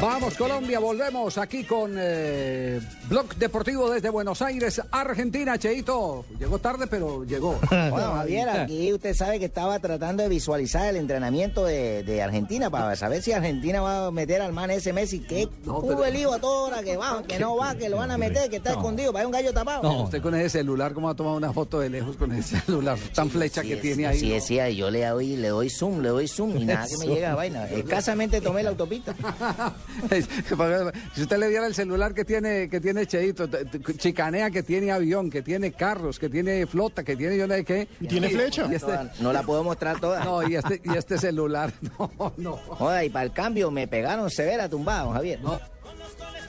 Vamos Colombia, volvemos aquí con eh, Blog Deportivo desde Buenos Aires, Argentina, Cheito. Llegó tarde, pero llegó. (laughs) Bueno, Javier, aquí usted sabe que estaba tratando de visualizar el entrenamiento de, de Argentina para saber si Argentina va a meter al man ese Messi, que No, pero- el lío a toda hora, que va, que no va, que lo van a meter, que está No. escondido, para un gallo tapado. No, usted con ese celular, ¿cómo va a tomar una foto de lejos con ese celular tan flecha que tiene ahí? Sí, no? decía, yo le doy, le doy zoom, le doy zoom y nada que me llega a vaina. Escasamente tomé la autopista. (laughs) (laughs) si usted le diera el celular que tiene, que tiene Cheito, chicanea que tiene avión, que tiene carros, que tiene flota, que tiene yo no sé qué. ¿Y tiene flecha? Y este- No la puedo mostrar toda. (laughs) No, y este, y este celular, (laughs) no, no. Joda, y para el cambio me pegaron severa tumbado, Javier. No.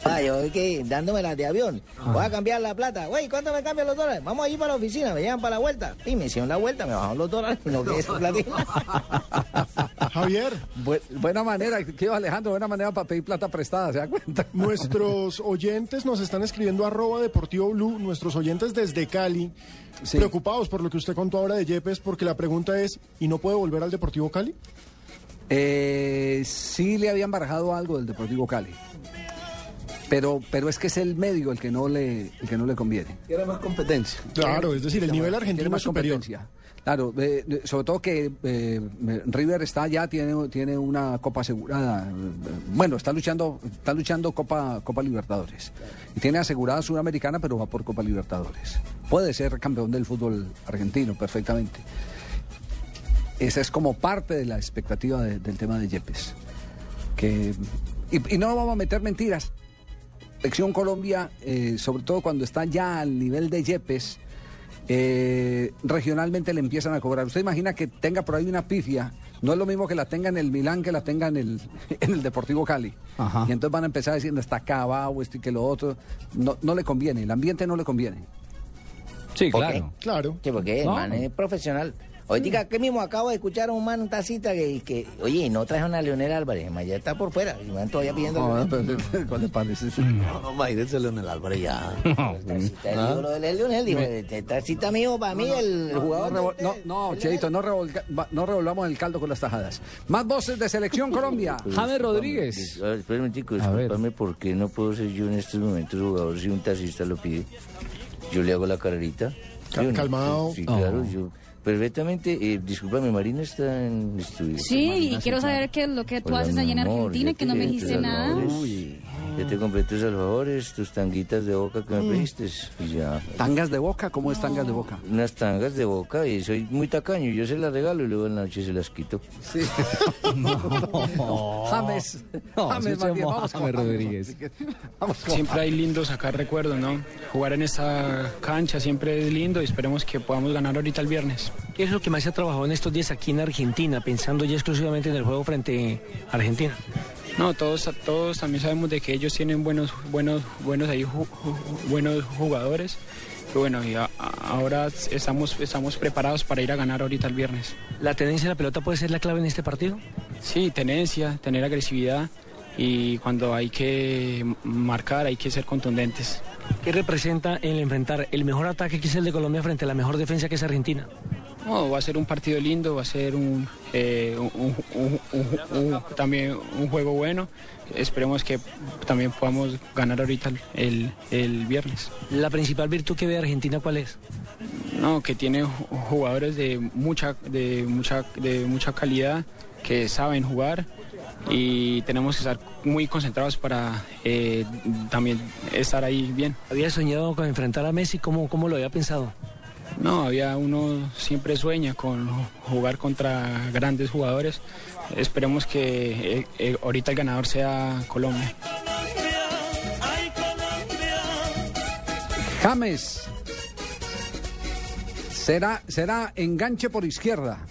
Ah, yo voy que dándome las de avión. Voy a cambiar la plata. Güey, ¿cuánto me cambian los dólares? Vamos allí para la oficina, me llevan para la vuelta. Y me hicieron la vuelta, me bajaron los dólares. (laughs) No, que esa platica. (laughs) Javier. buena manera, que iba Alejandro, buena manera para pedir plata prestada, ¿se da cuenta? (laughs) Nuestros oyentes nos están escribiendo arroba Deportivo Blue, nuestros oyentes desde Cali, preocupados por lo que usted contó ahora de Yepes, porque la pregunta es, ¿y no puede volver al Deportivo Cali? Eh, sí le habían barajado algo del Deportivo Cali. Pero, pero es que es el medio el que no le, el que no le conviene. Quiere más competencia. Claro, es decir, el nivel argentino es superior. competencia. Claro, eh, sobre todo que eh, River está ya, tiene, tiene una copa asegurada. eh, Bueno, está luchando, está luchando Copa, Copa Libertadores. Y tiene asegurada Sudamericana, pero va por Copa Libertadores. Puede ser campeón del fútbol argentino perfectamente. Esa es como parte de la expectativa de- del tema de Yepes. Que, y, y no vamos a meter mentiras. Selección Colombia, eh, sobre todo cuando está ya al nivel de Yepes, eh, regionalmente le empiezan a cobrar. Usted imagina que tenga por ahí una pifia No es lo mismo que la tenga en el Milán que la tenga en el, (laughs) en el Deportivo Cali. Ajá. Y entonces van a empezar diciendo está acá abajo, esto y que lo otro. No, no le conviene, el ambiente no le conviene. Sí, ¿Por claro. qué? Claro. Sí, porque el No. man es profesional. Ahorita que mismo acabo de escuchar a un man, un tacita que, que oye, no traje una Leonel Álvarez, ya está por fuera, y man todavía pidiendo. No, pero, ¿Cuál le parece? No, no, imagínense Leonel Álvarez ya. (laughs) Tacita, el ídolo de Leonel, dijo, tacita mío, para mí, el jugador. No, no, no, Cheito, no, no revolvamos el caldo con las tajadas. Más voces de Selección (laughs) Colombia. James Rodríguez. A espérame, chico, A ver. discúlpame, ¿por qué no puedo ser yo en estos momentos jugador si un taxista lo pide? Yo le hago la carrerita. Cal- ¿Sí o no? calmado. Sí, claro, Oh. yo. Perfectamente, eh, discúlpame, Marina está en estudio. Sí, y quiero saber qué es lo que tú Hola, haces allá en amor, Argentina, que no me dijiste nada. alfajores. Ya te compré tus alfajores, tus tanguitas de boca que me pediste. Y ya. ¿Tangas de boca? ¿Cómo es tangas de boca? Unas tangas de boca y soy muy tacaño. Yo se las regalo y luego en la noche se las quito. Sí. (laughs) James. No, James, bien, escuchemos a vamos con James Rodríguez. Vamos con Siempre hay lindo sacar recuerdos, ¿no? Jugar en esta cancha siempre es lindo y esperemos que podamos ganar ahorita el viernes. ¿Qué es lo que más se ha trabajado en estos días aquí en Argentina, pensando ya exclusivamente en el juego frente a Argentina? No, todos, todos también sabemos de que ellos tienen buenos, buenos, buenos ahí ju- ju- buenos jugadores. Y bueno, y a- ahora estamos, estamos preparados para ir a ganar ahorita el viernes. ¿La tenencia de la pelota puede ser la clave en este partido? Sí, tenencia, tener agresividad y cuando hay que marcar hay que ser contundentes. ¿Qué representa el enfrentar el mejor ataque que es el de Colombia frente a la mejor defensa que es Argentina? No, va a ser un partido lindo, va a ser un, eh, un- un- también un juego bueno. Esperemos que también podamos ganar ahorita el, el viernes. ¿La principal virtud que ve Argentina cuál es? No, que tiene ju- jugadores de mucha, de mucha, de mucha calidad, que saben jugar y tenemos que estar muy concentrados para eh, también estar ahí bien. ¿Había soñado con enfrentar a Messi? ¿Cómo, cómo lo había pensado? No, había uno siempre sueña con jugar contra grandes jugadores. Esperemos que eh, eh, ahorita el ganador sea Colombia. James. Será, será enganche por izquierda.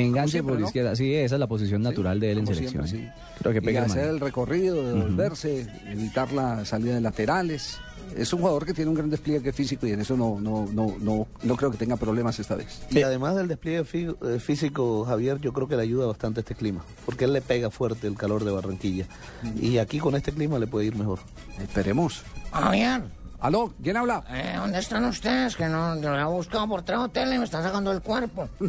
Enganche siempre, por ¿no? izquierda. Sí, esa es la posición natural de él en selección. siempre, sí. Creo que y pega el hacer el recorrido, devolverse, evitar la salida de laterales. Es un jugador que tiene un gran despliegue físico y en eso no, no, no, no, no creo que tenga problemas esta vez. Y además del despliegue fí- eh, físico, Javier, yo creo que le ayuda bastante este clima, porque él le pega fuerte el calor de Barranquilla. Y aquí con este clima le puede ir mejor. Esperemos. Javier, ¿Aló? ¿Quién habla? eh, ¿dónde están ustedes? Que no, los he buscado por tres hoteles y me están sacando el cuerpo. (laughs)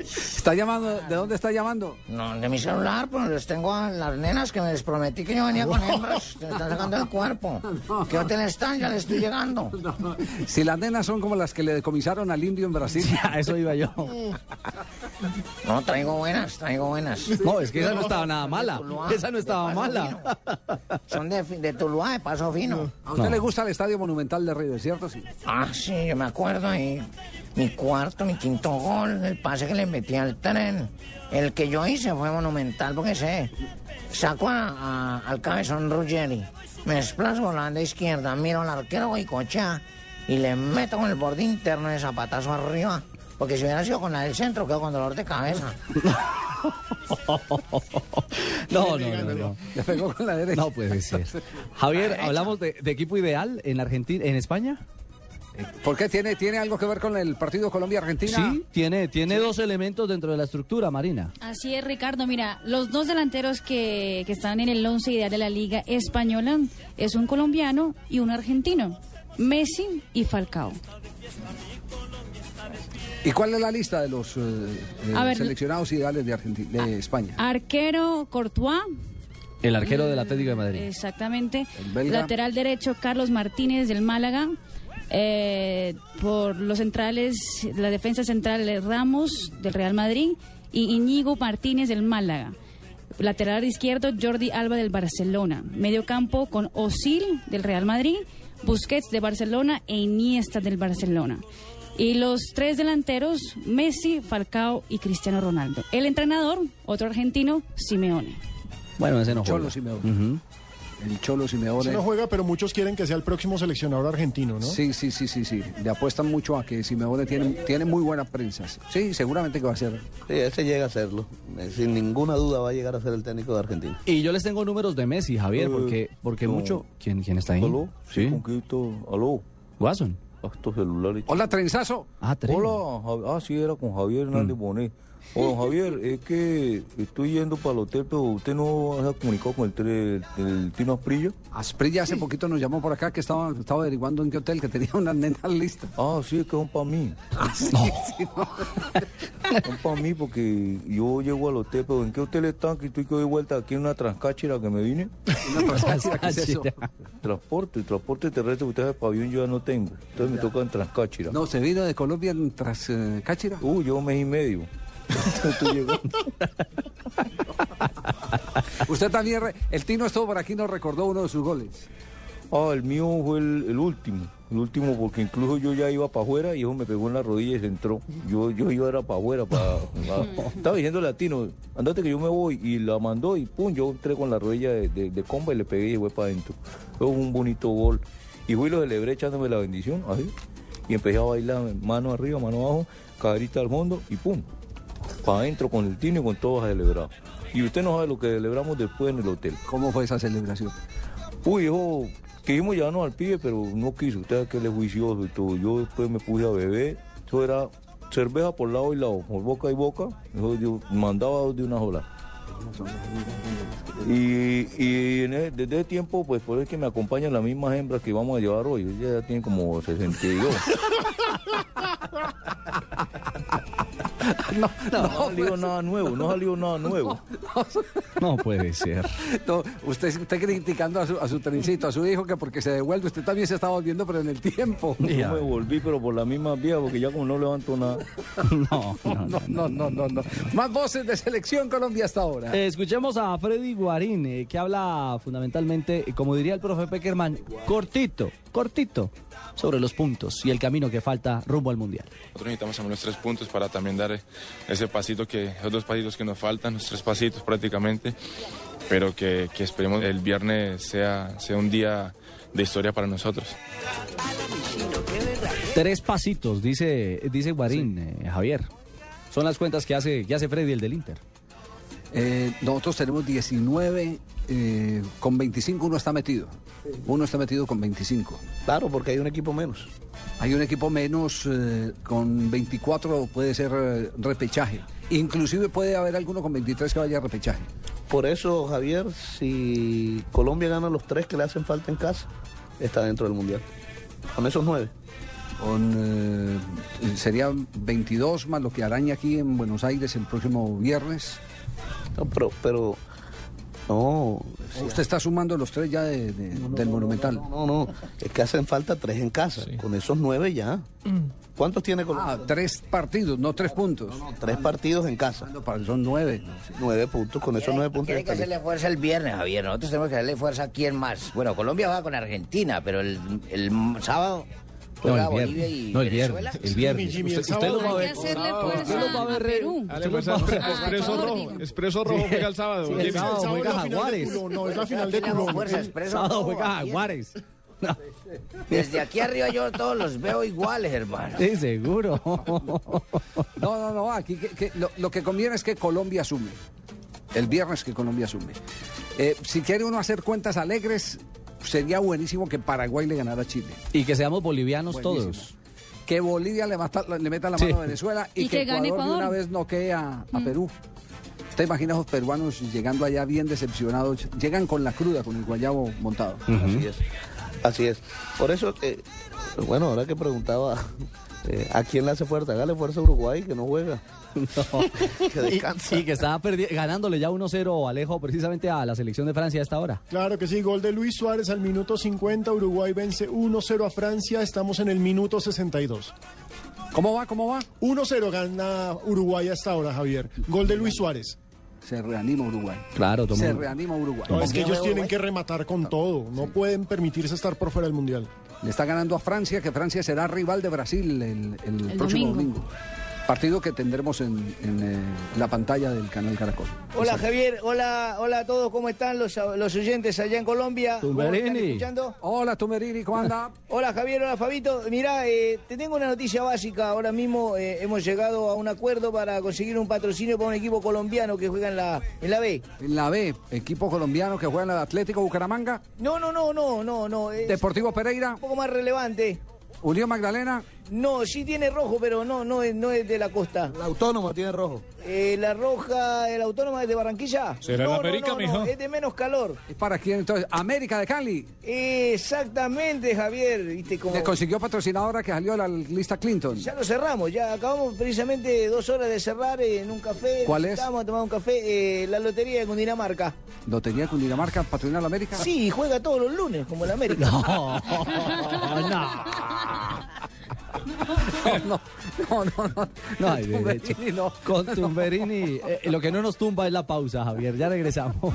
¿Está llamando? ¿De dónde está llamando? No, de mi celular, pues les tengo a las nenas que me les prometí que yo venía con hembras. Me están sacando el cuerpo. (laughs) ¿Qué hotel están? Ya les estoy llegando. (laughs) Si las nenas son como las que le decomisaron al indio en Brasil. A eso iba yo. No, traigo buenas, traigo buenas. No, es que esa no estaba nada mala. Esa no estaba mala. Son de, de Tuluá, de Paso ¿A usted le gusta el Estadio Monumental de Río, cierto? Sí. Ah, sí, yo me acuerdo ahí. Mi cuarto, mi quinto gol, el pase que le metí al tren. El que yo hice fue monumental porque sé. Saco a- a- al cabezón Ruggeri. Me desplazo por la banda izquierda, miro al arquero y cocha y le meto con el borde interno de zapatazo arriba. Porque si hubiera sido con la del centro, quedo con dolor de cabeza. (laughs) No, no, no, no. Le pegó con la derecha. No puede ser. Javier, ¿hablamos de, de equipo ideal en Argentina, en España? ¿Por qué? ¿Tiene, ¿Tiene algo que ver con el partido Colombia-Argentina? Sí, tiene, tiene dos elementos dentro de la estructura, Marina. Así es, Ricardo. Mira, los dos delanteros que, que están en el once ideal de la Liga Española es un colombiano y un argentino, Messi y Falcao. ¿Y cuál es la lista de los eh, eh, ver. seleccionados ideales de, Argentina, de España? Arquero Courtois, El arquero del Atlético de Madrid. exactamente. Lateral derecho Carlos Martínez del Málaga. Eh, por los centrales, la defensa central Ramos del Real Madrid y Iñigo Martínez del Málaga. Lateral izquierdo Jordi Alba del Barcelona. Medio campo con Osil del Real Madrid, Busquets de Barcelona e Iniesta del Barcelona. Y los tres delanteros, Messi, Falcao y Cristiano Ronaldo. El entrenador, otro argentino, Simeone. Bueno, ese no Cholo juega. Simeone. El Cholo Simeone. Si no juega, pero muchos quieren que sea el próximo seleccionador argentino, ¿no? Sí, sí, sí, sí, sí. Le apuestan mucho a que Simeone tiene, tiene muy buena prensa. Sí, seguramente que va a ser. Sí, ese llega a serlo. Eh, Sin ninguna duda va a llegar a ser el técnico de Argentina. Y yo les tengo números de Messi, Javier, Eh, porque, porque no. mucho... ¿Quién, ¿Quién está ahí? ¿Aló? Sí. ¿Aló? Watson. Hola, Trenzazo. Ah, Hola, ah, sí, era con Javier Hernández Mm. Bonet. Oh, don Javier, es que estoy yendo para el hotel, pero usted no se ha comunicado con el, tre- el Tino Asprilla. Asprilla hace poquito nos llamó por acá que estaba, estaba averiguando en qué hotel, que tenía unas nenas listas. Ah, sí, es que son para mí. sí, sí, no. (laughs) Son para mí porque yo llego al hotel, pero ¿en qué hotel están? Que estoy que doy vuelta aquí en una transcáchera que me vine. Una transcáchera, ¿qué es eso? (laughs) Transporte, transporte terrestre, ustedes el pabellón yo ya no tengo. Entonces me toca en transcáchera. No, se vino de Colombia en tras eh, Cáchira. Uh, llevo un mes y medio. Usted también, el Tino estuvo por aquí, nos recordó uno de sus goles. Ah, el mío fue el, último. El último porque incluso yo ya iba para afuera y eso me pegó en la rodilla y se entró. Yo, yo iba era para afuera. Para, estaba diciendo latino, andate que yo me voy y la mandó y pum, yo entré con la rodilla de, de- comba y le pegué y fue para adentro. Fue un bonito gol. Y fui lo celebré echándome la bendición, así. Y empecé a bailar mano arriba, mano abajo, caderita al fondo y pum. Para adentro con el tino y con todo a celebrar. Y usted no sabe lo que celebramos después en el hotel. ¿Cómo fue esa celebración? Uy, hijo, quisimos llevarnos al pibe, pero no quiso. Usted sabe que él es juicioso y todo. Yo después me puse a beber. Eso era cerveza por lado y lado, por boca y boca. Eso yo mandaba dos de una sola. Y, y en e- desde ese tiempo, pues por eso es que me acompañan las mismas hembras que vamos a llevar hoy. Ella ya tiene como 62. (laughs) (laughs) No, no, salió nada nuevo, no salió nada nuevo. No puede ser. No, usted está criticando a su, a su trencito, a su hijo, que porque se devuelve, usted también se está volviendo, pero en el tiempo. Yo me volví, pero por la misma vía, porque ya como no levanto nada. (laughs) No, no, no, no, no, no. Más voces de Selección Colombia hasta ahora. Eh, escuchemos a Freddy Guarín, eh, que habla fundamentalmente, como diría el profe Peckerman, cortito, cortito, sobre los puntos y el camino que falta rumbo al Mundial. Nosotros necesitamos también los tres puntos para también dar ese pasito que, esos dos pasitos que nos faltan, los tres pasitos prácticamente, pero que, que esperemos el viernes sea, sea un día de historia para nosotros. Tres pasitos, dice, dice Guarín, eh, Javier. Son las cuentas que hace, que hace Freddy, el del Inter. Eh, nosotros tenemos 19, eh, con 25 uno está metido. Uno está metido con 25. Claro, porque hay un equipo menos. Hay un equipo menos, eh, con 24 puede ser repechaje. Inclusive puede haber alguno con 23 que vaya a repechaje. Por eso, Javier, si Colombia gana los tres que le hacen falta en casa, está dentro del Mundial. Con esos nueve. Con, sería 22 más lo que araña aquí en Buenos Aires el próximo viernes. No, pero, pero no. Usted está sumando los tres ya de- de- del Monumental. No, no, es que hacen falta tres en casa. Con esos nueve ya. ¿Cuántos tiene Colombia? Ah, tres partidos, no tres puntos. Tres partidos en casa. Son nueve. Nueve puntos, con esos nueve puntos. Tiene que hacerle fuerza el viernes, Javier. Nosotros tenemos que hacerle fuerza a quién más. Bueno, Colombia va con Argentina, pero el, el sábado No, el Bolivia viernes. y No, el Venezuela. viernes. El viernes. Jimmy, Usted, usted lo va a sábado ver. hay que hacerle usted fuerza lo va a Perú. Dale Expreso Rojo. Expreso Rojo juega el sábado. Sí, el sábado juega Jaguares. No, es la final de Culo. Sábado Rojo, juega. Jaguares. Desde aquí arriba yo todos los veo iguales, hermano. Sí, seguro. No, no, no, aquí que- que lo, lo que conviene es que Colombia asume. El viernes que Colombia asume. Eh, si quiere uno hacer cuentas alegres, sería buenísimo que Paraguay le ganara a Chile. Y que seamos bolivianos Buenísimo. todos. Que Bolivia le, mata- le meta la Sí. mano a Venezuela y, Y que, que gane Ecuador, de una vez noquee a, a Mm. Perú. ¿Te imaginas a los peruanos llegando allá bien decepcionados? Llegan con la cruda, con el guayabo montado. Así es. Así es. Por eso, eh, bueno, ahora que preguntaba eh, a quién le hace fuerza, hágale fuerza a Uruguay que no juega. Que (laughs) Y, descansa. y que estaba ganándole ya 1-0 Alejo precisamente a la selección de Francia a esta hora. Claro que sí, gol de Luis Suárez al minuto 50, Uruguay vence 1-0 a Francia, estamos en el minuto 62. ¿Cómo va? ¿Cómo va? 1-0 gana Uruguay hasta ahora, Javier. Gol de Luis Suárez. Se reanima Uruguay. Claro, tomó- Se reanima Uruguay. No, es que ellos tienen Uruguay? que rematar con todo, no pueden permitirse estar por fuera del Mundial. Le está ganando a Francia, que Francia será rival de Brasil el, el El próximo domingo. domingo. Partido que tendremos en, en, eh, la pantalla del canal Caracol. Hola Javier, hola, hola a todos, ¿cómo están los, los oyentes allá en Colombia? ¿Cómo están Tumberini. escuchando? Hola Tumerini, ¿cómo anda? (laughs) Hola Javier, hola Fabito. Mirá, eh, te tengo una noticia básica. Ahora mismo eh, hemos llegado a un acuerdo para conseguir un patrocinio para un equipo colombiano que juega en la, en la B. En la B, equipo colombiano que juega en el Atlético Bucaramanga, No, no, no, no, no, no. Deportivo Pereira, un poco más relevante. Unión Magdalena, No, sí tiene rojo, pero no, no es, no es de la costa. La autónoma tiene rojo. Eh, la roja, el autónoma es de Barranquilla. ¿Será no, la América, no, no, mijo? es de menos calor. ¿es para quién entonces? América de Cali. Exactamente, Javier. ¿Viste cómo? Le consiguió patrocinadora que salió de la lista Clinton. Ya lo cerramos, ya acabamos precisamente dos horas de cerrar en un café. ¿Cuál es? Estábamos a tomar un café, eh, la lotería de Cundinamarca. ¿Lo tenía Cundinamarca patrocinar la América? Sí, juega todos los lunes, como la América. (laughs) No, no, (laughs) no, no, no. No Tumberini, derecho. no. Con Tumberini, eh, lo que no nos tumba es la pausa, Javier. Ya regresamos.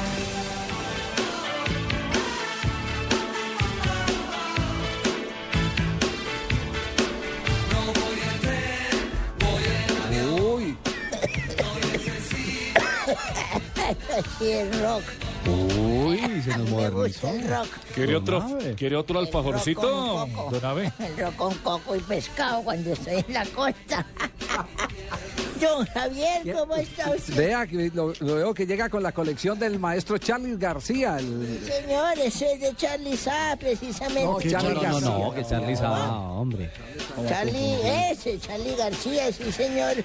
Es rock. Uy, (laughs) se nos Me modernizó. gusta el rock. ¿Quiere otro. ¿quiere otro alfajorcito, don Abe? El rock con coco y pescado cuando estoy en la costa. (laughs) Don Javier, ¿cómo está usted? vea, que lo, lo veo que llega con la colección del maestro Charlie García. el- Señor, ese es de Charlie Sá, precisamente. No, Charlie No, García. no, que Charlie Sá, hombre. Charlie, ese, Charlie García, sí, señor.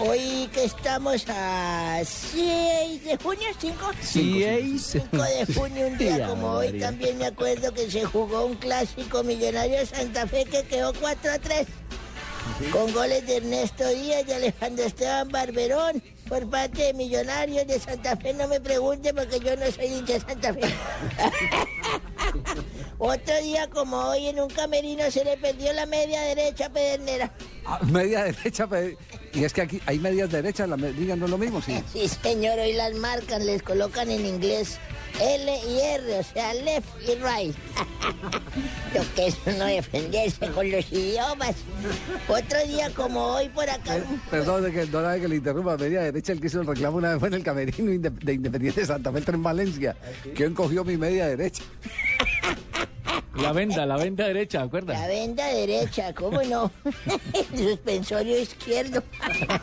Hoy que estamos a 6 de junio, 5. Seis. 5 de junio, un (laughs) día como hoy, María. también me acuerdo que se jugó un clásico millonario de Santa Fe que quedó 4 a 3. Con goles de Ernesto Díaz y Alejandro Esteban Barberón por parte de Millonarios de Santa Fe. No me pregunte porque yo no soy hincha de Santa Fe. (laughs) Otro día como hoy en un camerino se le perdió la media derecha a Pedernera. Ah, media derecha, pe- y es que aquí hay medias derechas, la medias no es lo mismo, sí. (laughs) Sí, señor, hoy las marcan, les colocan en inglés L y R, o sea, left y right. (laughs) Lo que es uno defenderse con los idiomas. Otro día como hoy por acá. Perdón de que, no que le interrumpa, media derecha, el que hizo el reclamo una vez fue en el camerino de Independiente de Santa Fe, Tren Valencia, que encogió mi media derecha. (laughs) La venda, la venda derecha, ¿de acuerdo? La venda derecha, ¿cómo no? (laughs) El suspensorio izquierdo.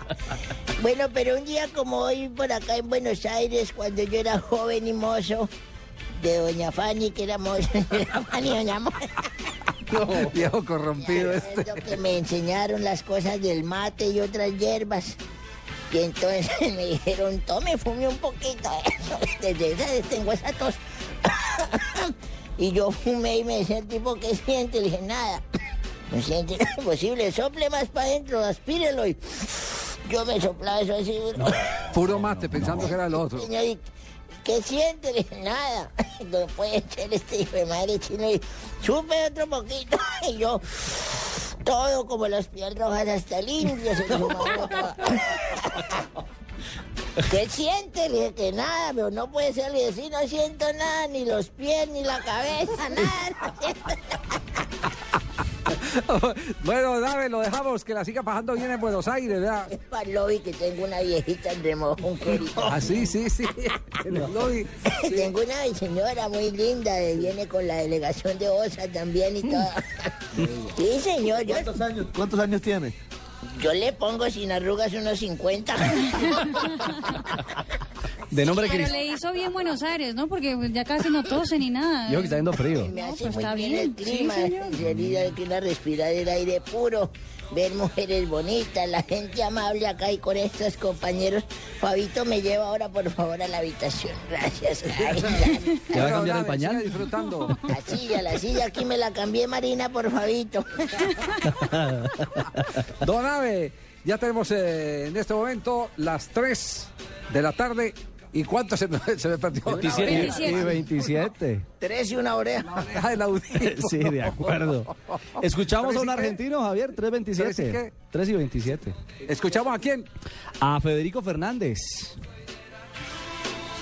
(laughs) bueno, pero un día como hoy por acá en Buenos Aires, cuando yo era joven y mozo, de Doña Fanny, que era mozo, (laughs) Doña Fanny, Doña Mo- Viejo corrompido este. Que me enseñaron las cosas del mate y otras hierbas. Y entonces me dijeron, tome, fume un poquito de eso. Desde esa tengo esa tos. Y yo fumé y me decía el tipo, ¿qué siente? Le dije, nada. No siente (laughs) nada posible. Sople más para adentro, aspírelo. Y yo me soplaba eso así. Puro mate, pensando que era el otro. ¿y ¿qué siente? Le dije, nada. (laughs) No puede echar este hijo de madre chino y supe otro poquito. (laughs) Y yo, todo como los piel rojas hasta limpios. ¿Qué siente? Le dije que nada, pero no puede ser. Le dije, sí, no siento nada, ni los pies, ni la cabeza, nada. (laughs) bueno, Dave, lo dejamos, que la siga pasando bien en Buenos Aires, ¿verdad? Para el lobby que tengo una viejita en remojón querido. Ah, sí, sí, sí. (laughs) En el lobby. (laughs) Tengo una señora muy linda, eh, viene con la delegación de OSA también y todo. Sí, señor. yo- ¿Cuántos años, ¿Cuántos años tiene? Yo le pongo sin arrugas unos 50. (laughs) De nombre Pero le hizo bien Buenos Aires, ¿no? Porque ya casi no tose ni nada. Dijo que está haciendo frío. Me hace pues muy está bien, bien. el clima. Sí, señor. en realidad que una respirar el aire puro. Ver mujeres bonitas, la gente amable acá y con estos compañeros. Fabito me lleva ahora, por favor, a la habitación. Gracias. (laughs) Ay, ya. ¿Ya va a cambiar el pañal? disfrutando. La silla, la silla aquí me la cambié, Marina, por Fabito. Don Ave, ya tenemos eh, en este momento las 3 de la tarde. ¿Y cuánto se (laughs) se me perdió? 27. Y 27. Tres y una oreja. Audífono. (laughs) Sí, de acuerdo. (laughs) Escuchamos a un argentino, Javier, ¿Tres y 3.27. qué? 3 y 27. ¿Escuchamos a quién? A Federico Fernández.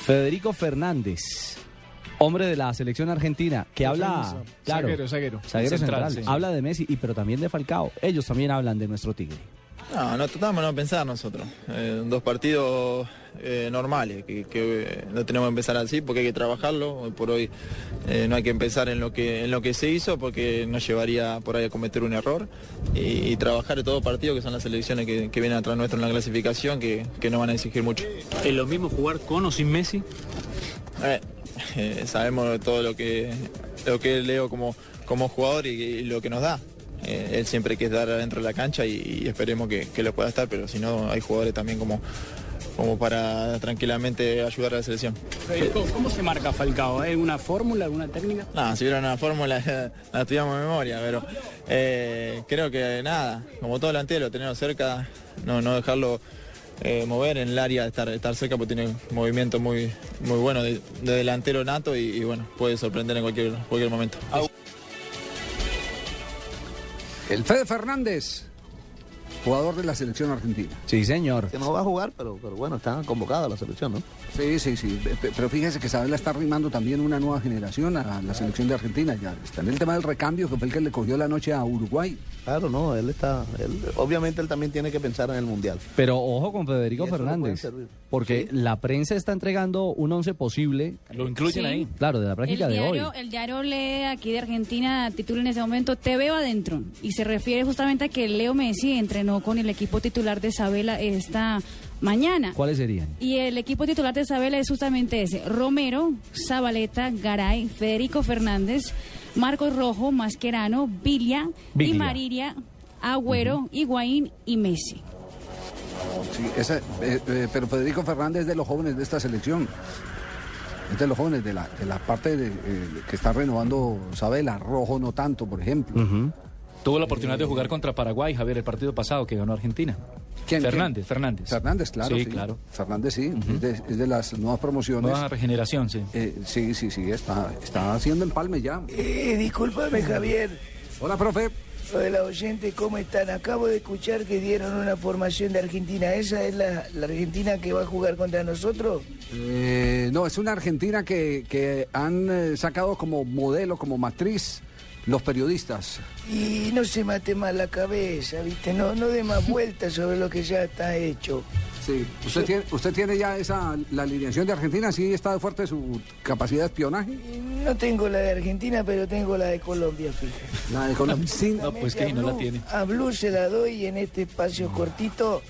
Federico Fernández. Hombre de la selección argentina, que habla, claro, Zaguero, zaguero. zaguero Central, central, sí. habla de Messi, y pero también de Falcao. Ellos también hablan de nuestro Tigre. No, no tratamos de no pensar nosotros. Eh, dos partidos eh, normales, que, que, eh, no tenemos que empezar así porque hay que trabajarlo. Hoy por hoy eh, no hay que empezar en lo que, en lo que se hizo porque nos llevaría por ahí a cometer un error. Y, y trabajar todo partido, que son las selecciones que, que vienen atrás nuestro en la clasificación, que, que nos van a exigir mucho. ¿Es lo mismo jugar con o sin Messi? Sabemos todo lo que, lo que Leo como, como jugador y, y lo que nos da. Eh, él siempre quiere estar adentro de la cancha y, y esperemos que, que lo pueda estar, pero si no hay jugadores también como, como para tranquilamente ayudar a la selección. ¿Cómo, se marca Falcao? ¿Hay una fórmula, alguna técnica? No, si hubiera una fórmula (laughs) la estudiamos de memoria, pero eh, creo que nada, como todo delantero, tenerlo cerca, no, no dejarlo eh, mover en el área, estar, estar cerca porque tiene un movimiento muy, muy bueno de, de delantero nato y, y bueno, puede sorprender en cualquier, cualquier momento. El Fede Fernández, jugador de la selección argentina. Sí, señor. Que no va a jugar, pero, pero bueno, está convocado a la selección, ¿no? Sí, sí, sí. Pe- Pero fíjese que Isabela está arrimando también una nueva generación a la selección de Argentina. Ya está en el tema del recambio, que fue el que le cogió la noche a Uruguay. Claro, no, él está. él- obviamente él también tiene que pensar en el mundial. Pero ojo con Federico Fernández, porque la prensa está entregando un once posible. Lo incluyen Sí. ahí. Claro, de la El práctica de hoy. el diario lee aquí de Argentina, titula en ese momento, Te veo adentro. Y se refiere justamente a que Leo Messi entrenó con el equipo titular de Isabela esta mañana. ¿Cuáles serían? Y el equipo titular de Isabela es justamente ese. Romero, Zabaleta, Garay, Federico Fernández, Marcos Rojo, Mascherano, Vilia, Vilia. y Mariria, Agüero, Higuaín y Messi. Sí, esa- eh, eh, pero Federico Fernández es de los jóvenes de esta selección. Es de los jóvenes de la, de la parte de, eh, que está renovando Sabela. Rojo no tanto, por ejemplo. Tuvo la oportunidad de jugar contra Paraguay, Javier, el partido pasado que ganó Argentina. ¿Quién, Fernández, quién? Fernández. Fernández, claro. Sí, claro. Fernández, sí. es, de, es de las nuevas promociones. Nueva regeneración, sí. Eh, sí, sí, sí. Está, está haciendo empalme ya. Eh, discúlpame, Javier. Hola, profe. Hola, oyente, ¿cómo están? Acabo de escuchar que dieron una formación de Argentina. ¿Esa es la, la Argentina que va a jugar contra nosotros? Eh, no, es una Argentina que, que han eh, sacado como modelo, como matriz, los periodistas. Y no se mate más la cabeza, ¿viste? No, no dé más vueltas sobre lo que ya está hecho. Sí. ¿Usted tiene, usted tiene ya esa la alineación de Argentina? ¿Sí está fuerte su capacidad de espionaje? No tengo la de Argentina, pero tengo la de Colombia, fíjate. La de Colombia. Sí. (laughs) No, pues que no la tiene. A Blue se la doy en este espacio cortito.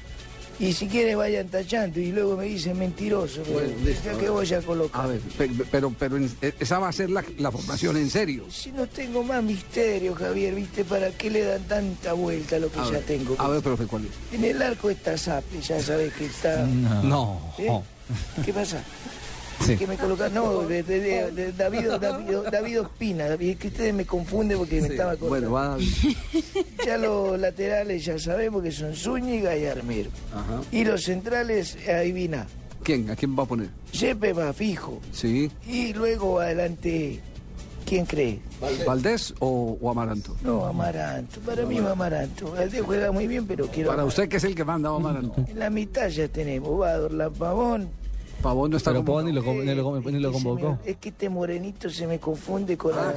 Y si quiere vayan tachando y luego me dicen mentiroso. pero Bueno, listo. ya que voy a colocar. A ver, pe- pero, eh, esa va a ser la, la formación en serio. Si no tengo más misterio, Javier, ¿viste? ¿Para qué le dan tanta vuelta a lo que A ya ver, tengo? A ver, profe, ¿cuál es? En el arco está Zaple, ya sabes que está... No. ¿Eh? ¿Qué pasa? Sí. Que me colocan, no, de, de- de- de David, David, David Ospina, David, es que ustedes me confunden porque me estaba acordando. Bueno, va David. (laughs) Ya los laterales ya sabemos que son Zúñiga y Armero. Ajá. Y los centrales, adivina, ¿Quién? ¿A quién va a poner? Yepe va fijo. Sí. Y luego adelante, ¿quién cree? ¿Valdés o, o Amaranto? No, Amaranto, para mí va Amaranto. Valdés juega muy bien, pero quiero... Para usted, que es el que manda, Amaranto. En la mitad ya tenemos Bador, Pavón. Pavón no está Pero Pavón ni lo, ni lo- ni lo convocó. Es que este morenito se me confunde con, Ah,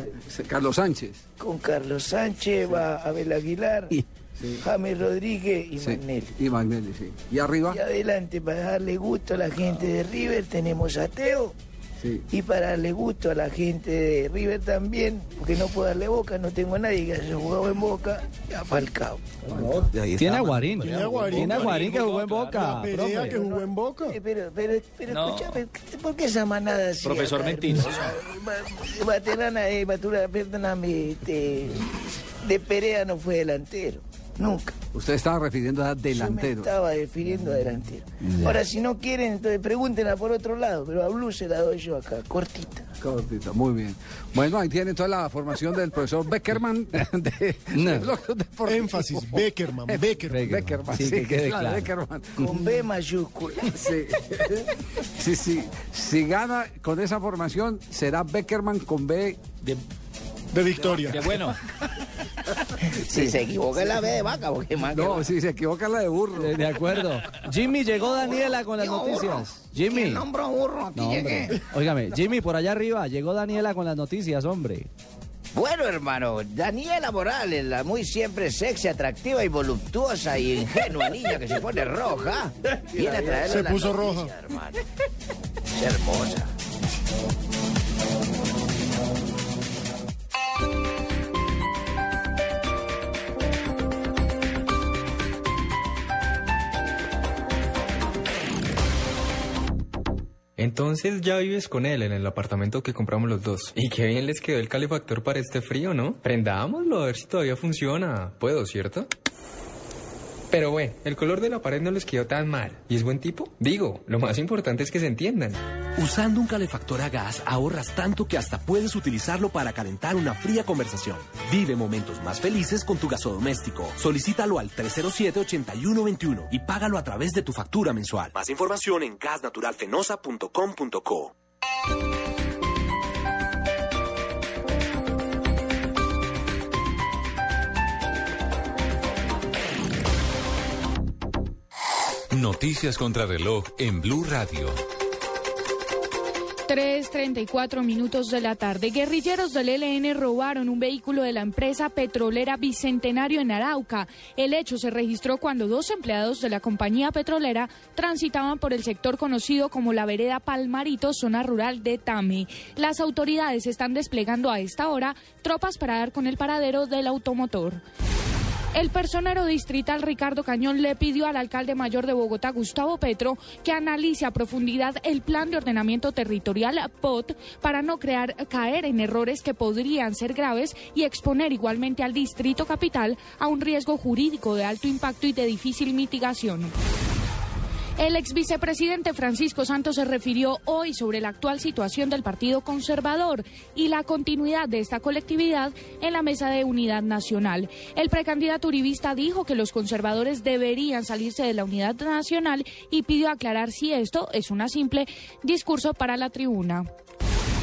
Carlos Sánchez. con Carlos Sánchez, va Abel Aguilar, James Rodríguez y Sí. Magnelli. Y Magnelli, sí. ¿Y arriba? Y adelante, para darle gusto a la gente de River, tenemos a Teo y para darle gusto a la gente de River también, porque no puedo darle boca, no tengo a nadie que haya jugado en boca, a Falcao. Tiene a Guarín. Tiene a Guarín. Tiene a Guarín que jugó en Boca. Perea que jugó en Boca. Eh, Pero, pero, pero No. escúchame, ¿por qué esa manada así? Profesor? Baterana, eh, Batura, perdóname, este, de Perea no fue delantero, nunca. Usted estaba refiriendo a Yo me delantero. estaba refiriendo a delantero. Ya. Ahora, si no quieren, entonces pregúntenla por otro lado, pero a Blue se la doy yo acá, cortita. Cortito, muy bien. Bueno, ahí tienen toda la formación del profesor Beckerman. (laughs) De, de Deportivo. Énfasis, Beckerman, Beckerman. Beckerman, Sí, sí, que quede claro, claro. Beckerman. Con B mayúscula. Sí. sí, sí. Si gana con esa formación, será Beckerman con B De, De Victoria. de bueno. Si se equivoca es la B de vaca, porque más que- No, si se equivoca la de burro. De, de acuerdo. Jimmy, llegó Daniela con las Yo, noticias. ¿Quién Jimmy. nombró burro? Aquí No, llegué. hombre. Óigame, Jimmy, por allá arriba, llegó Daniela con las noticias, hombre. Bueno, hermano, Daniela Morales, la muy siempre sexy, atractiva y voluptuosa y ingenua niña que se pone roja, viene a traerle Se la puso noticia, roja. hermano. Es hermosa. Entonces ya vives con él en el apartamento que compramos los dos. Y qué bien les quedó el calefactor para este frío, ¿no? Prendámoslo a ver si todavía funciona. Puedo, ¿cierto? Pero bueno, el color de la pared no les quedó tan mal. ¿Y es buen tipo? Digo, lo más importante es que se entiendan. Usando un calefactor a gas ahorras tanto que hasta puedes utilizarlo para calentar una fría conversación. Vive momentos más felices con tu gasodoméstico. Solicítalo al 307-8121 y págalo a través de tu factura mensual. Más información en gasnaturalfenosa.com.co. Noticias contra reloj en Blue Radio. 3.34 minutos de la tarde. Guerrilleros del ELN robaron un vehículo de la empresa petrolera Bicentenario en Arauca. El hecho se registró cuando dos empleados de la compañía petrolera transitaban por el sector conocido como la vereda Palmarito, zona rural de Tame. Las autoridades están desplegando a esta hora tropas para dar con el paradero del automotor. El personero distrital Ricardo Cañón le pidió al alcalde mayor de Bogotá, Gustavo Petro, que analice a profundidad el plan de ordenamiento territorial POT para no crear, caer en errores que podrían ser graves y exponer igualmente al distrito capital a un riesgo jurídico de alto impacto y de difícil mitigación. El ex vicepresidente Francisco Santos se refirió hoy sobre la actual situación del Partido Conservador y la continuidad de esta colectividad en la mesa de unidad nacional. El precandidato uribista dijo que los conservadores deberían salirse de la unidad nacional y pidió aclarar si esto es una simple discurso para la tribuna.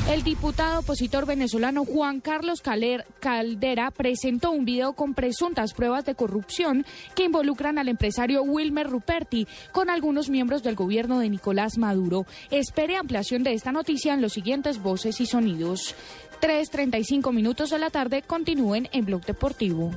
El diputado opositor venezolano Juan Carlos Caldera presentó un video con presuntas pruebas de corrupción que involucran al empresario Wilmer Ruperti con algunos miembros del gobierno de Nicolás Maduro. Espere ampliación de esta noticia en los siguientes voces y sonidos. 3.35 minutos de la tarde continúen en Blog Deportivo.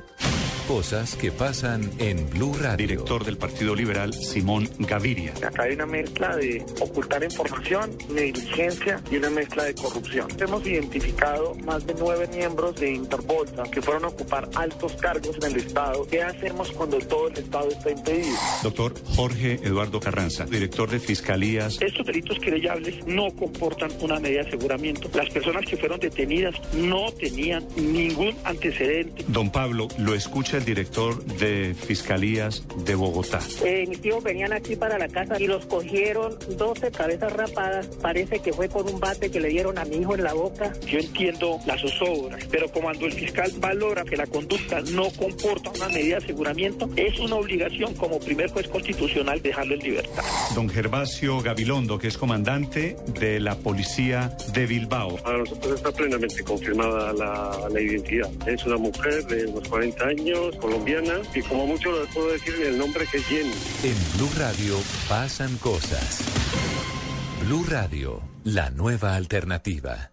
Cosas que pasan en Blue Radio. Director del Partido Liberal, Simón Gaviria. Acá hay una mezcla de ocultar información, negligencia y una mezcla de corrupción. Hemos identificado más de nueve miembros de Interbolsa que fueron a ocupar altos cargos en el Estado. ¿Qué hacemos cuando todo el Estado está impedido? Doctor Jorge Eduardo Carranza, director de Fiscalías. Estos delitos querellables no comportan una medida de aseguramiento. Las personas que fueron detenidas no tenían ningún antecedente. Don Pablo, lo escucha el director de Fiscalías de Bogotá. Eh, mis tíos venían aquí para la casa y los cogieron 12 cabezas rapadas. Parece que fue con un bate que le dieron a mi hijo en la boca. Yo entiendo la zozobra, pero cuando el fiscal valora que la conducta no comporta una medida de aseguramiento, es una obligación como primer juez constitucional dejarlo en libertad. Don Gervasio Gabilondo, que es comandante de la policía de Bilbao. Para nosotros está plenamente confirmada la, la identidad. Es una mujer de unos 40 años, colombiana, y como mucho le puedo decir el nombre que es Jenny. En Blue Radio pasan cosas. Blue Radio, la nueva alternativa.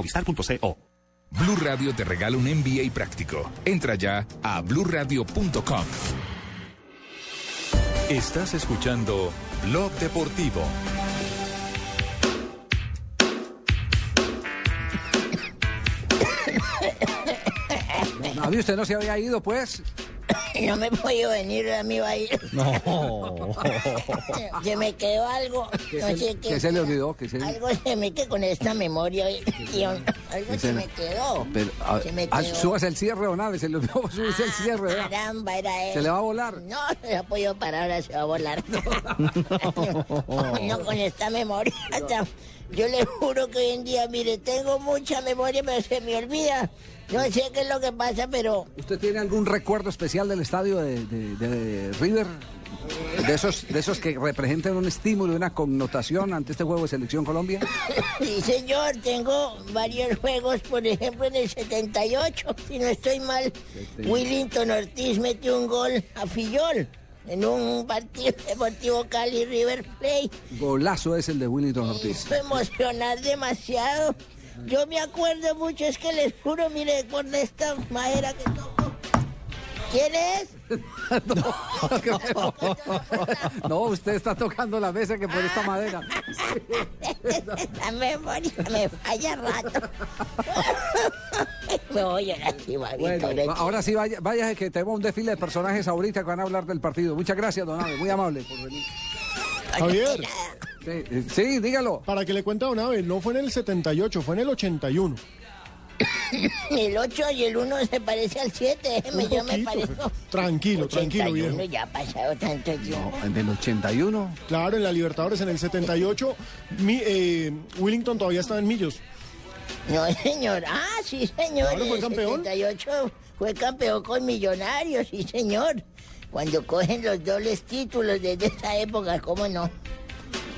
movistar.co. Blue Radio te regala un MBA práctico. Entra ya a bluradio.com. Estás escuchando Blog Deportivo. David, usted no se había ido, pues. (coughs) No me he podido venir a mi baile. No. (laughs) Se me quedó algo. ¿Qué No se, sé qué qué. se le olvidó? ¿Qué se le- Algo se me quedó con esta memoria. tío. Algo se me quedó. Pero, a- Se me ah, quedó. subas el cierre, don Aves, se le olvidó (laughs) subirse el cierre. ¿verdad? Caramba, era eso. ¿Se le va a volar? No, no se ha podido parar, ahora se va a volar. (laughs) no, con esta memoria. Yo le juro que hoy en día, mire, tengo mucha memoria, pero se me olvida. No sé qué es lo que pasa, pero ¿Usted tiene algún recuerdo especial del estadio de, de- de River? De esos, de esos que representan un estímulo y una connotación ante este juego de Selección Colombia. (laughs) Sí, señor, tengo varios juegos, por ejemplo, en el 78, si no estoy mal, Willington Ortiz metió un gol a Fillol en un partido (laughs) deportivo Cali River Plate. Golazo es el de Willington Ortiz. Hizo emocionar demasiado. Yo me acuerdo mucho, es que les juro, mire, con esta madera que toco. ¿Quién es? (laughs) No, usted está tocando la mesa que por esta madera. La memoria me falla rato. me voy a Chihuahua. Bueno, ahora sí, vaya, vaya que tenemos un desfile de personajes ahorita que van a hablar del partido. Muchas gracias, don Abe, muy amable por venir. Javier. Sí, sí, dígalo. Para que le cuente a una vez, no fue en el 78, fue en el 81. (laughs) El 8 y el 1 se parece al 7, déjeme, yo me parezco. Tranquilo, tranquilo, 81, viejo. ya ha pasado tanto tiempo. En el 81. Claro, en la Libertadores en el 78, mi, eh, Willington todavía estaba en Millos. No, señor. Ah, sí, señor. Claro, fue el campeón. 78 fue campeón con Millonarios, sí, señor. Cuando cogen los dobles títulos desde esa época, ¿cómo no?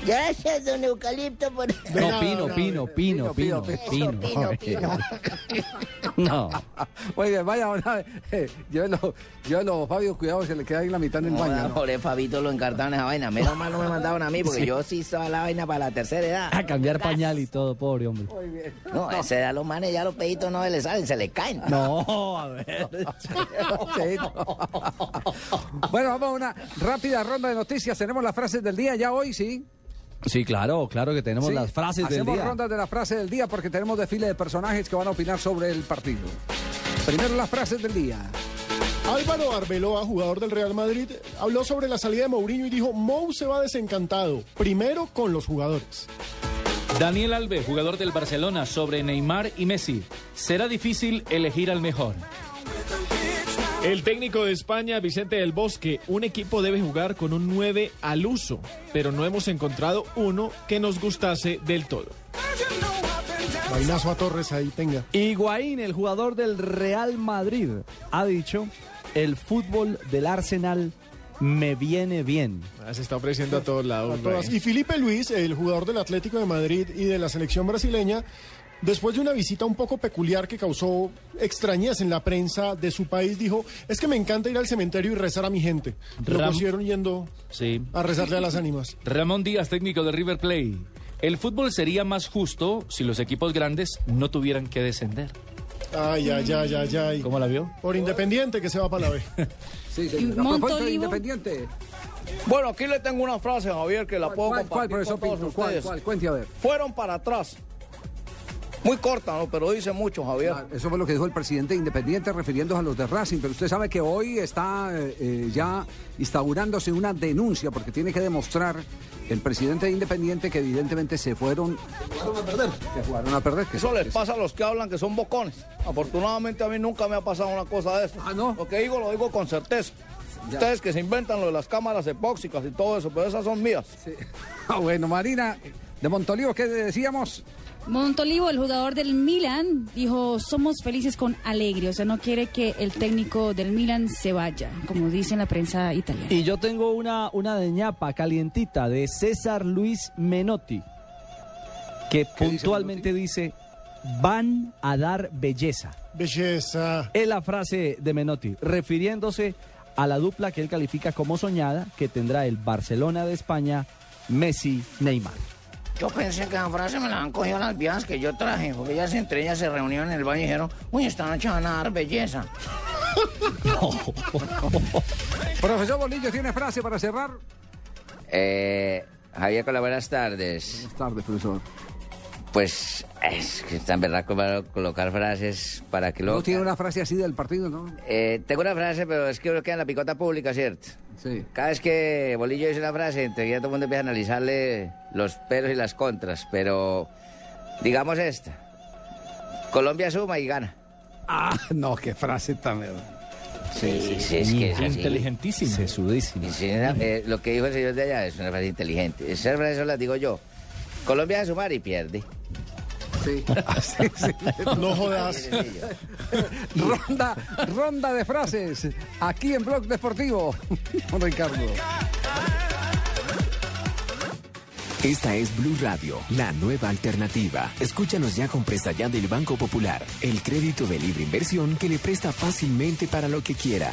Gracias, don Eucalipto, por... No, Pino, Pino, Pino, Pino, Pino. Pino, Pino. (laughs) No. Muy bien, vaya, una vez. Eh, llévelo, llévelo, Fabio, cuidado, se le queda ahí la mitad en el baño. ¿no? Pobre Fabito lo encartaron en esa vaina. Menos (laughs) mal no me mandaron a mí porque Sí. yo sí estaba la vaina para la tercera edad. A cambiar pañal y todo, pobre hombre. No, a esa edad los manes ya los peditos no se les salen, se les caen. No, a ver. (laughs) Sí, no. Bueno, vamos a una rápida ronda de noticias. Tenemos las frases del día ya hoy, ¿sí? Sí, claro, claro que tenemos Sí, las frases del Hacemos día. rondas de las frases del día porque tenemos desfile de personajes que van a opinar sobre el partido. Primero las frases del día. Álvaro Arbeloa, jugador del Real Madrid, habló sobre la salida de Mourinho y dijo, Mou se va desencantado, primero con los jugadores. Daniel Alves, jugador del Barcelona, sobre Neymar y Messi. Será difícil elegir al mejor. El técnico de España, Vicente del Bosque, un equipo debe jugar con un 9 al uso, pero no hemos encontrado uno que nos gustase del todo. Vainazo a Torres ahí, tenga. Higuaín, el jugador del Real Madrid, ha dicho, el fútbol del Arsenal me viene bien. Ah, Se está ofreciendo a todos lados. A todas. güey. Y Felipe Luis, el jugador del Atlético de Madrid y de la selección brasileña, después de una visita un poco peculiar que causó extrañez en la prensa de su país, dijo, es que me encanta ir al cementerio y rezar a mi gente. Lo Ram- consiguieron yendo Sí. a rezarle a las ánimas. Ramón Díaz, técnico de River Plate. El fútbol sería más justo si los equipos grandes no tuvieran que descender. Ay, ay, ay, ay, ay. ¿Cómo la vio? Por Independiente que se va para la B. (laughs) Sí, de Independiente. Bueno, aquí le tengo una frase, Javier, que la puedo ¿Cuál, cuál, compartir profesor con todos Pinto? ¿Cuál, ustedes. cuál? Cuente a ver. Fueron para atrás. Muy corta, ¿no? Pero dice mucho, Javier. Ah, Eso fue lo que dijo el presidente Independiente refiriéndose a los de Racing, pero usted sabe que hoy está eh, eh, ya instaurándose una denuncia porque tiene que demostrar el presidente de Independiente que evidentemente se fueron Jugaron a perder. que jugaron a perder. Que Eso les pasa a los que hablan que son bocones. Afortunadamente a mí nunca me ha pasado una cosa de eso. Ah, ¿no? Lo que digo lo digo con certeza. Ya. Ustedes que se inventan lo de las cámaras epóxicas y todo eso, pero esas son mías. (laughs) Ah, bueno, Marina, de Montolivo, ¿qué decíamos? Montolivo, el jugador del Milan, dijo, somos felices con Alegre, o sea, no quiere que el técnico del Milan se vaya, como dice en la prensa italiana. Y yo tengo una, una de ñapa calientita de César Luis Menotti, que puntualmente dice, van a dar belleza. Belleza. Es la frase de Menotti, refiriéndose a la dupla que él califica como soñada que tendrá el Barcelona de España, Messi-Neymar. Yo pensé que esa frase me la han cogido las viejas que yo traje, porque ellas entre ellas se reunieron en el baño y dijeron, uy, esta noche van a dar belleza. (laughs) Profesor Bolillo, ¿tiene frase para cerrar? Eh, Javier, hola, buenas tardes. Buenas tardes, profesor. Pues es que en verdad como colocar frases para que luego... No tiene una frase así del partido, ¿no? Eh, tengo una frase, pero es que uno queda en la picota pública, ¿cierto? Sí. Cada vez que Bolillo dice una frase, enseguida todo el mundo empieza a analizarle los peros y las contras, pero digamos esta. Colombia suma y gana. Ah, (laughs) no, qué frase tan... Sí, sí, sí, es que es así. Inteligentísimo. Sesudísimo. Y sí, eh, lo que dijo el señor de allá es una frase inteligente. Esa frase la digo yo. Colombia a sumar y pierde. Sí. (laughs) Sí, sí. No jodas. (laughs) ronda, ronda de frases aquí en Blog Deportivo. (laughs) Con Ricardo. Esta es Blue Radio, la nueva alternativa. Escúchanos ya con Presta Ya del Banco Popular, el crédito de libre inversión que le presta fácilmente para lo que quiera.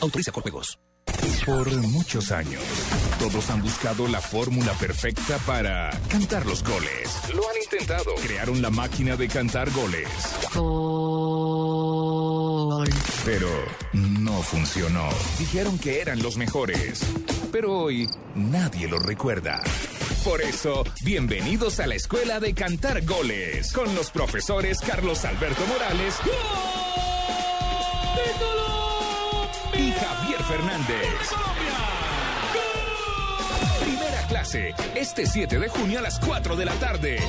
Autoriza con juegos. Por muchos años, todos han buscado la fórmula perfecta para cantar los goles. Lo han intentado. Crearon la máquina de cantar goles. Pero no funcionó. Dijeron que eran los mejores. Pero hoy nadie lo recuerda. Por eso, bienvenidos a la Escuela de Cantar Goles con los profesores Carlos Alberto Morales y Javier Fernández. Primera clase, este 7 de junio a las 4 de la tarde.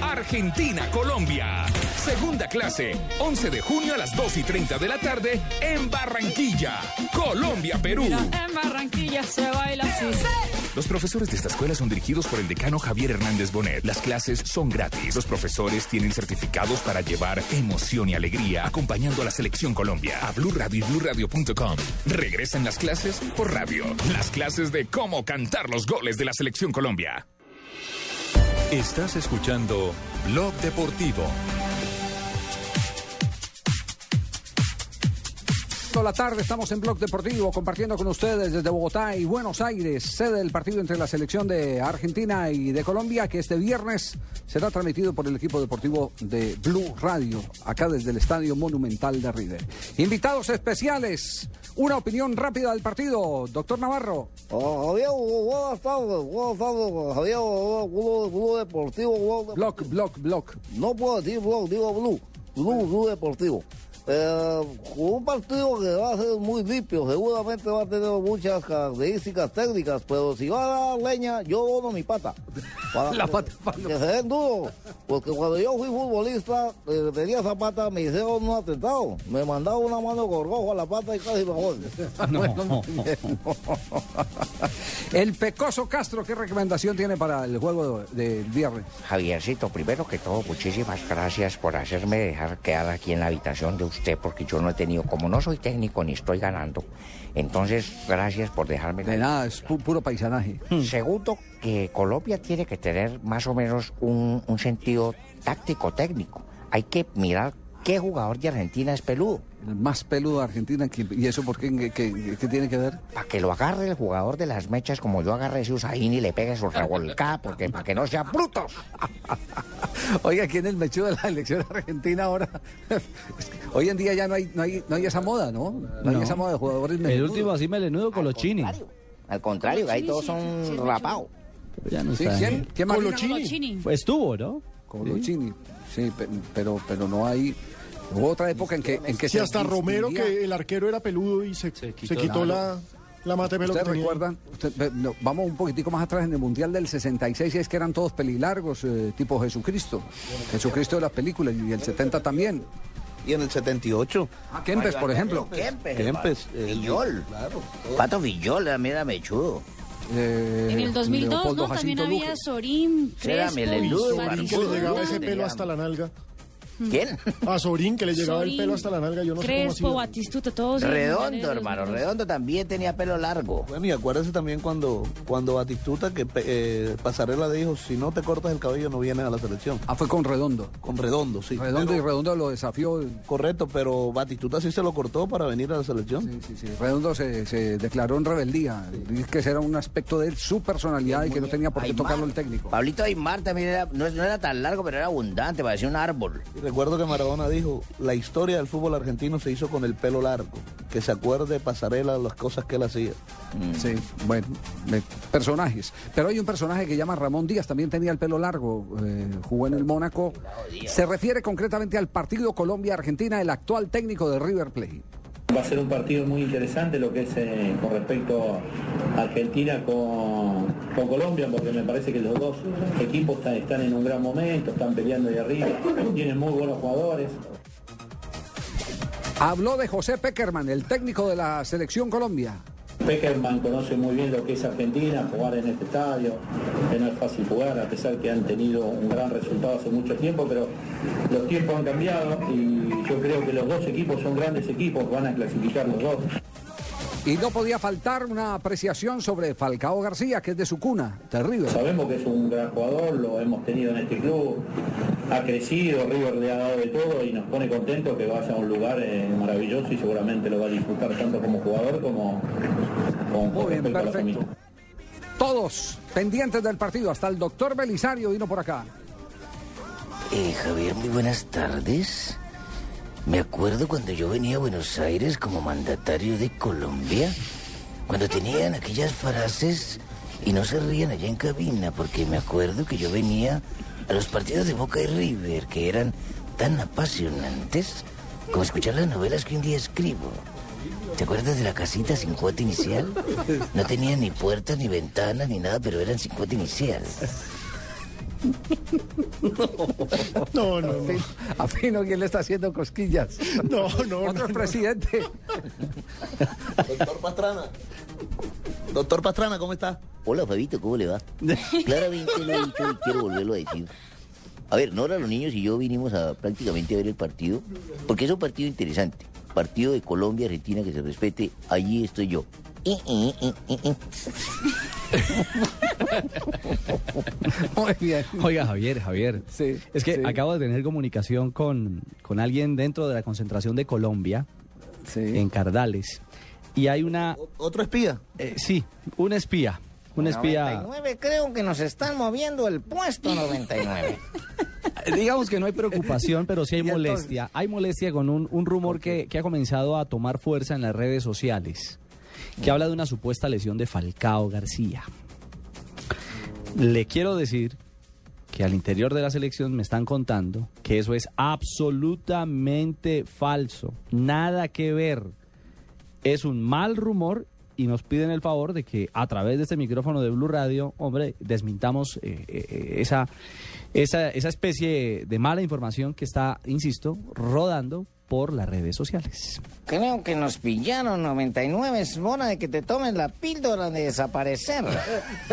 Argentina, Colombia. Segunda clase, 11 de junio a las 2 y 30 de la tarde en Barranquilla. Colombia, Perú. En Barranquilla se baila así. Los profesores de esta escuela son dirigidos por el decano Javier Hernández Bonet. Las clases son gratis. Los profesores tienen certificados para llevar emoción y alegría acompañando a la selección Colombia. A Blue Radio y BlueRadio.com. Regresan las clases por radio. Las clases de cómo cantar los goles de la selección Colombia. Estás escuchando Blog Deportivo. La tarde estamos en Blog Deportivo compartiendo con ustedes desde Bogotá y Buenos Aires, sede del partido entre la selección de Argentina y de Colombia, que este viernes será transmitido por el equipo deportivo de Blue Radio, acá desde el Estadio Monumental de River. Invitados especiales, una opinión rápida del partido, doctor Navarro. Javier, buenas tardes, buenas tardes, Javier, Blue, Blue Deportivo. Blue Blog, blog, blog. No puedo decir blog, digo Blue, Blue, Blue Deportivo. Eh, un partido que va a ser muy limpio, seguramente va a tener muchas características técnicas, pero si va a dar leña, yo dono mi pata. (laughs) Para La que, pata, que se den duro. Porque cuando yo fui futbolista, eh, tenía esa pata, me hicieron un atentado. Me mandaron una mano gorgojo a la pata y casi me muy (laughs) (laughs) bien. El Pecoso Castro, ¿qué recomendación tiene para el juego del viernes? Javiercito, primero que todo, muchísimas gracias por hacerme dejar quedar aquí en la habitación de usted, porque yo no he tenido, como no soy técnico ni estoy ganando, entonces gracias por dejarme. De nada, es pu- puro paisanaje. Segundo, que Colombia tiene que tener más o menos un, un sentido táctico, técnico. Hay que mirar qué jugador de Argentina es peludo. El más peludo de Argentina, ¿qué- ¿y eso por qué, qué, qué- qué tiene que ver? Para que lo agarre el jugador de las mechas como yo agarré ese Usain y le pegue su revolcada, porque para que no sean brutos. (laughs) Oiga, ¿quién es el mechudo de la elección argentina ahora? (laughs) Hoy en día ya no hay, no hay, no hay esa moda, ¿no? No, hay No. esa moda de jugadores El último así melenudo Colochini. Al contrario, ahí todos son rapados. Ya no Sí, está. ¿quién? ¿Quién más? Colochini. Pues estuvo, ¿no? Sí, pe- pero, pero no hay. Hubo otra época en que, en que Sí, se hasta Romero, que el arquero era peludo y se, se quitó, la, la mata de pelo que ¿Ustedes recuerdan? Usted- no, vamos un poquitico más atrás en el Mundial del 66 y es que eran todos pelilargos, eh, tipo Jesucristo. Jesucristo de las películas y el 70 también. Y en el 78. Ah, Kempes, por ejemplo. Kempes. Kempes. Villol. Pato Villol, era mera mechudo. En el 2002, ¿no? También había Sorín, Era Crespo, melenudo, Que le llegaba ese pelo hasta la nalga. ¿Quién? A Sorín, que le llegaba el pelo hasta la nalga. Yo no sé Crespo, cómo hacía. Batistuta, todos. Redondo, hermano. 2002. Redondo también tenía pelo largo. Bueno, y acuérdese también cuando, cuando Batistuta, que eh, Pasarela dijo, si no te cortas el cabello no vienes a la selección. Ah, fue con Redondo. Con Redondo, sí. Redondo y Redondo lo desafió. Correcto, pero Batistuta sí se lo cortó para venir a la selección. Sí, sí, sí. Redondo se, se declaró en rebeldía. Dice que ese era un aspecto de él, su personalidad y que no tenía por qué Aymar. tocarlo el técnico. Pablito Aymar también era, no, no era tan largo, pero era abundante, parecía un árbol. Recuerdo que Maradona dijo, la historia del fútbol argentino se hizo con el pelo largo. Que se acuerde Pasarela las cosas que él hacía. Sí, bueno, personajes. Pero hay un personaje que llama Ramón Díaz, también tenía el pelo largo, eh, jugó en el Mónaco. Se refiere concretamente al partido Colombia-Argentina, el actual técnico de River Plate. Va a ser un partido muy interesante lo que es eh, con respecto a Argentina con, con Colombia, porque me parece que los dos equipos están, en un gran momento, están peleando ahí arriba, tienen muy buenos jugadores. Habló de José Peckerman, el técnico de la selección Colombia. Peckerman conoce muy bien lo que es Argentina, jugar en este estadio, que no es fácil jugar, a pesar que han tenido un gran resultado hace mucho tiempo, pero los tiempos han cambiado y yo creo que los dos equipos son grandes equipos, van a clasificar los dos. Y no podía faltar una apreciación sobre Falcao García, que es de su cuna, de River. Sabemos que es un gran jugador, lo hemos tenido en este club, ha crecido, River le ha dado de todo y nos pone contentos que vaya a un lugar eh, maravilloso y seguramente lo va a disfrutar tanto como jugador como respecto a la familia. Todos pendientes del partido, hasta el doctor Belisario vino por acá. Eh, Javier, muy buenas tardes. Me acuerdo cuando yo venía a Buenos Aires como mandatario de Colombia, cuando tenían aquellas frases y no se rían allá en cabina, porque me acuerdo que yo venía a los partidos de Boca y River, que eran tan apasionantes como escuchar las novelas que un día escribo. ¿Te acuerdas de la casita sin cuota inicial? No tenía ni puertas, ni ventanas, ni nada, pero eran sin cuota inicial. (laughs) No, no, no. A Fino, ¿quién le está haciendo cosquillas? No, no. Otro presidente. Doctor Pastrana. Doctor Pastrana, ¿cómo está? Hola, Fabito, ¿cómo le va? (laughs) Claramente lo he dicho y quiero volverlo a decir. A ver, Nora, los niños y yo vinimos a prácticamente a ver el partido, porque es un partido interesante. Partido de Colombia, Argentina, que se respete. Allí estoy yo. Muy bien. Oiga, Javier, Javier. Sí, es que sí. acabo de tener comunicación con, con alguien dentro de la concentración de Colombia, en Cardales. Y hay una... ¿Otro espía? Eh, sí, un espía. Un espía... 99, creo que nos están moviendo el puesto 99. (laughs) Digamos que no hay preocupación, pero sí hay (laughs) molestia. Hay molestia con un, un rumor que, que ha comenzado a tomar fuerza en las redes sociales, que habla de una supuesta lesión de Falcao García. Le quiero decir que al interior de la selección me están contando que eso es absolutamente falso, nada que ver. Es un mal rumor y nos piden el favor de que a través de este micrófono de Blue Radio, hombre, desmintamos eh, eh, esa, esa, esa especie de mala información que está, insisto, rodando por las redes sociales. Creo que nos pillaron 99. Es hora de que te tomes la píldora de desaparecer.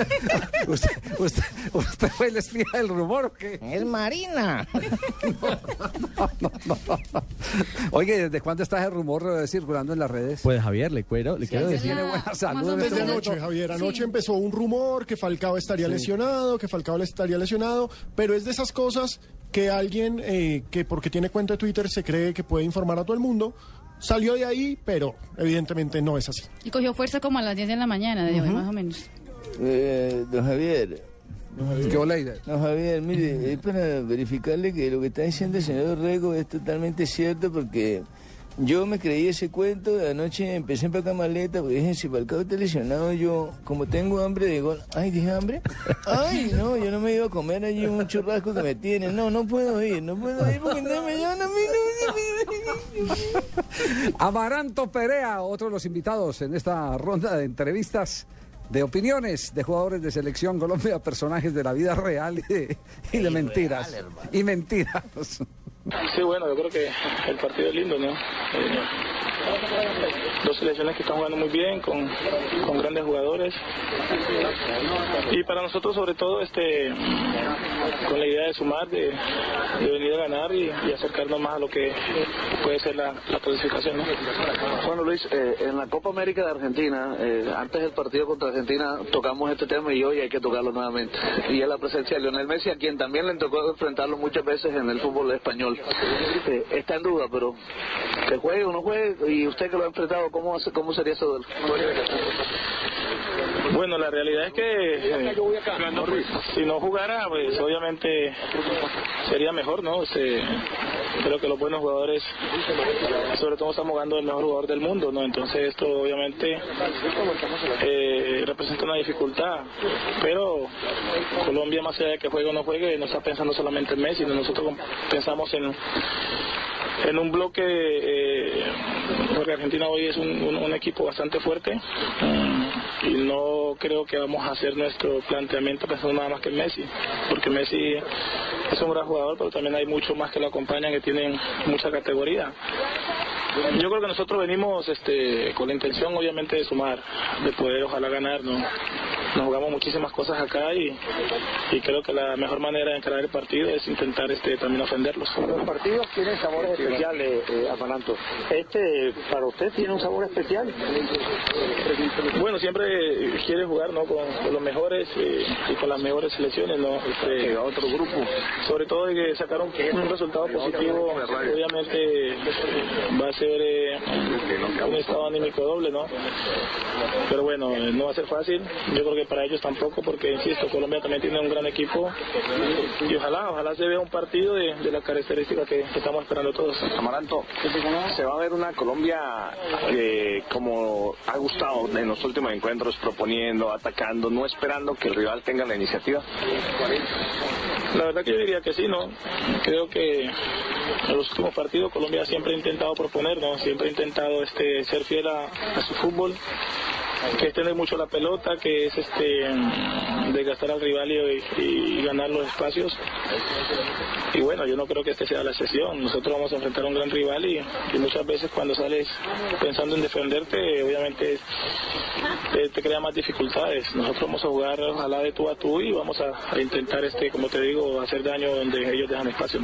(laughs) ¿Usted, usted, usted fue el espía del rumor o qué? Es Marina. (laughs) Oye, ¿desde cuándo está ese rumor eh, circulando en las redes? Pues Javier, le quiero, le quiero desde decir... tiene buena salud. Desde anoche. Javier. Anoche empezó un rumor que Falcao estaría lesionado, que Falcao le estaría lesionado, pero es de esas cosas que alguien eh, que porque tiene cuenta de Twitter se cree que puede informar a todo el mundo, salió de ahí, pero evidentemente no es así. Y cogió fuerza como a las 10 de la mañana, de hoy, más o menos. Eh, don Javier. ¿Qué ole? Don Javier, mire, es para verificarle que lo que está diciendo el señor Rego es totalmente cierto porque Yo me creí ese cuento, de anoche empecé a empacar maleta, porque dije, si Falcao está lesionado, yo, como tengo hambre de gol, ay, dije hambre, (laughs) ay, no, yo no me iba a comer allí un churrasco que me tienen, no, no puedo ir, no puedo ir porque no me llaman a mí, (laughs) Amaranto Perea, otro de los invitados en esta ronda de entrevistas de opiniones de jugadores de selección Colombia, personajes de la vida real y de, y de mentiras. Y mentiras. Sí, bueno, yo creo que el partido es lindo, ¿no? Eh, dos selecciones que están jugando muy bien, con, con grandes jugadores. Y para nosotros, sobre todo, este, con la idea de sumar, de, venir a ganar y, y acercarnos más a lo que puede ser la, la clasificación, ¿no? Bueno, Luis, eh, en la Copa América de Argentina, eh, antes del partido contra Argentina, tocamos este tema y hoy hay que tocarlo nuevamente. Y es la presencia de Lionel Messi, a quien también le tocó enfrentarlo muchas veces en el fútbol español. Está en duda, pero que juegue o no juegue, y usted que lo ha enfrentado, ¿cómo, hace- cómo sería eso Bueno, la realidad es que eh, si no jugara, pues obviamente sería mejor, ¿no? Este, creo que los buenos jugadores, sobre todo estamos jugando el mejor jugador del mundo, ¿no? Entonces esto obviamente eh, representa una dificultad, pero Colombia más allá de que juegue o no juegue, no está pensando solamente en Messi, ¿no? nosotros pensamos en en un bloque, eh, porque Argentina hoy es un, equipo bastante fuerte no creo que vamos a hacer nuestro planteamiento pensando nada más que en Messi, porque Messi es un gran jugador, pero también hay muchos más que lo acompañan que tienen mucha categoría. Yo creo que nosotros venimos este, con la intención obviamente de sumar, de poder ojalá ganar, ¿no? Nos jugamos muchísimas cosas acá y, y creo que la mejor manera de encarar el partido es intentar este, también ofenderlos. Los partidos tienen sabores especiales, eh, Amaranto. Este, para usted, tiene un sabor especial. Bueno, siempre quiere jugar ¿no? con, con los mejores eh, y con las mejores selecciones, ¿no? Este, otro grupo. Sobre todo de que sacar un, un resultado positivo, obviamente va a ser eh, un estado anímico doble, ¿no? Pero bueno, eh, no va a ser fácil. Yo creo que para ellos tampoco, porque insisto, Colombia también tiene un gran equipo y ojalá, ojalá se vea un partido de, de las características que, que estamos esperando todos. Amaranto, se va a ver una Colombia eh, como ha gustado en los últimos encuentros, proponiendo, atacando, no esperando que el rival tenga la iniciativa. La verdad que yo diría que sí, ¿no? Creo que en los últimos partidos Colombia siempre ha intentado proponer, ¿no? Siempre ha intentado este, ser fiel a, su fútbol, que es tener mucho la pelota, que es este desgastar al rival y, ganar los espacios. Y bueno, yo no creo que este sea la excepción. Nosotros vamos a enfrentar a un gran rival y, muchas veces cuando sales pensando en defenderte, obviamente te, crea más dificultades. Nosotros vamos a jugar ojalá de tú a tú y vamos a, a intentar, este, como te digo, hacer daño donde ellos dejan espacio.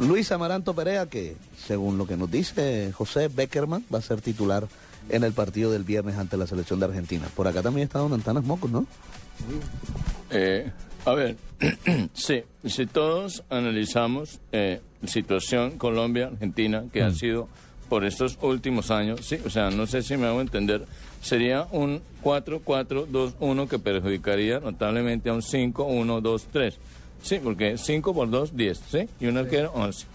Luis Amaranto Perea, que según lo que nos dice José Beckerman, va a ser titular en el partido del viernes ante la selección de Argentina. Por acá también está Don Antanas Mocos, ¿no? Eh, a ver, (clears throat) sí, si todos analizamos eh, situación Colombia-Argentina, que ha sido por estos últimos años, sí, o sea, no sé si me hago entender, sería un 4-4-2-1 que perjudicaría notablemente a un 5-1-2-3. Sí, porque 5 por 2, 10, ¿sí? Y un arquero, 11.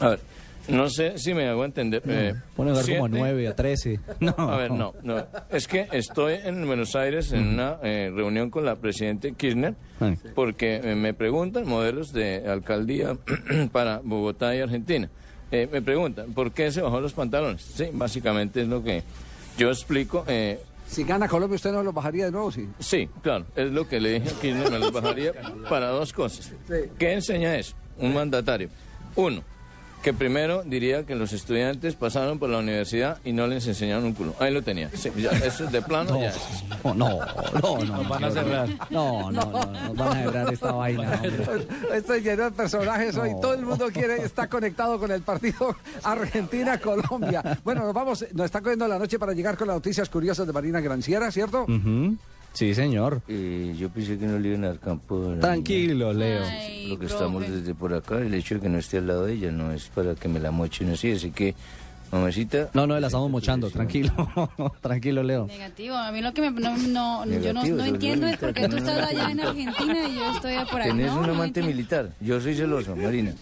A ver, no sé si me hago entender. eh, Pone a jugar como a siete- 9, a 13. No. a ver, no, no. Es que estoy en Buenos Aires en una eh, reunión con la presidente Kirchner porque eh, me preguntan modelos de alcaldía (clears throat) para Bogotá y Argentina. Eh, me preguntan, ¿por qué se bajó los pantalones? Sí, básicamente es lo que yo explico. Si gana Colombia, ¿usted no lo bajaría de nuevo? Sí. Sí, claro, es lo que le dije a Kirchner, me los bajaría para dos cosas. ¿Qué enseña eso? Un mandatario. Uno, que primero diría que los estudiantes pasaron por la universidad y no les enseñaron un culo. Ahí lo tenía. Sí, ya, eso es de plano, ya. No, no, no, no. Nos van a cerrar. No, no, no, nos van a cerrar esta vaina. hombre. Estoy lleno de personajes hoy. Todo el mundo quiere está conectado con el partido Argentina-Colombia. Bueno, nos vamos, nos está cogiendo la noche para llegar con las noticias curiosas de Marina Granciera, ¿cierto? Ujú. Sí, señor. Eh, yo pensé que no le iban a dar campo. Tranquilo, Leo. Lo que estamos desde por acá, el hecho de que no esté al lado de ella no es para que me la mochen así, así que, mamacita. No, no, la estamos mochando, tranquilo. (laughs) tranquilo, Leo. Negativo, a mí lo que me, no, no, yo no, no entiendo es por qué tú estás allá en Argentina y yo estoy por acá. Tenés No, un amante militar. Yo soy celoso, Marina.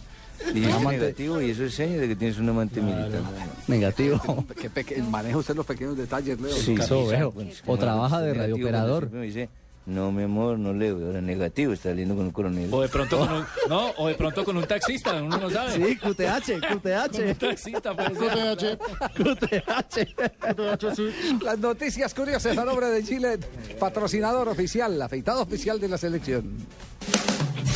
Dijiste Amante- negativo y eso es seña de que tienes un amante militar. Negativo. ¿Qué peque- maneja usted los pequeños detalles, Leo? Sí, Eso sí, veo. pues, O trabaja de radiooperador. siempre Me dice, no, mi amor, no leo. Ahora negativo, está saliendo con un coronel. O de pronto con un, no, o de pronto con un taxista, uno no sabe. Sí, QTH, QTH. Con un taxista puede ser. Las noticias curiosas a nombre de Chile, patrocinador oficial, afeitado oficial de la selección.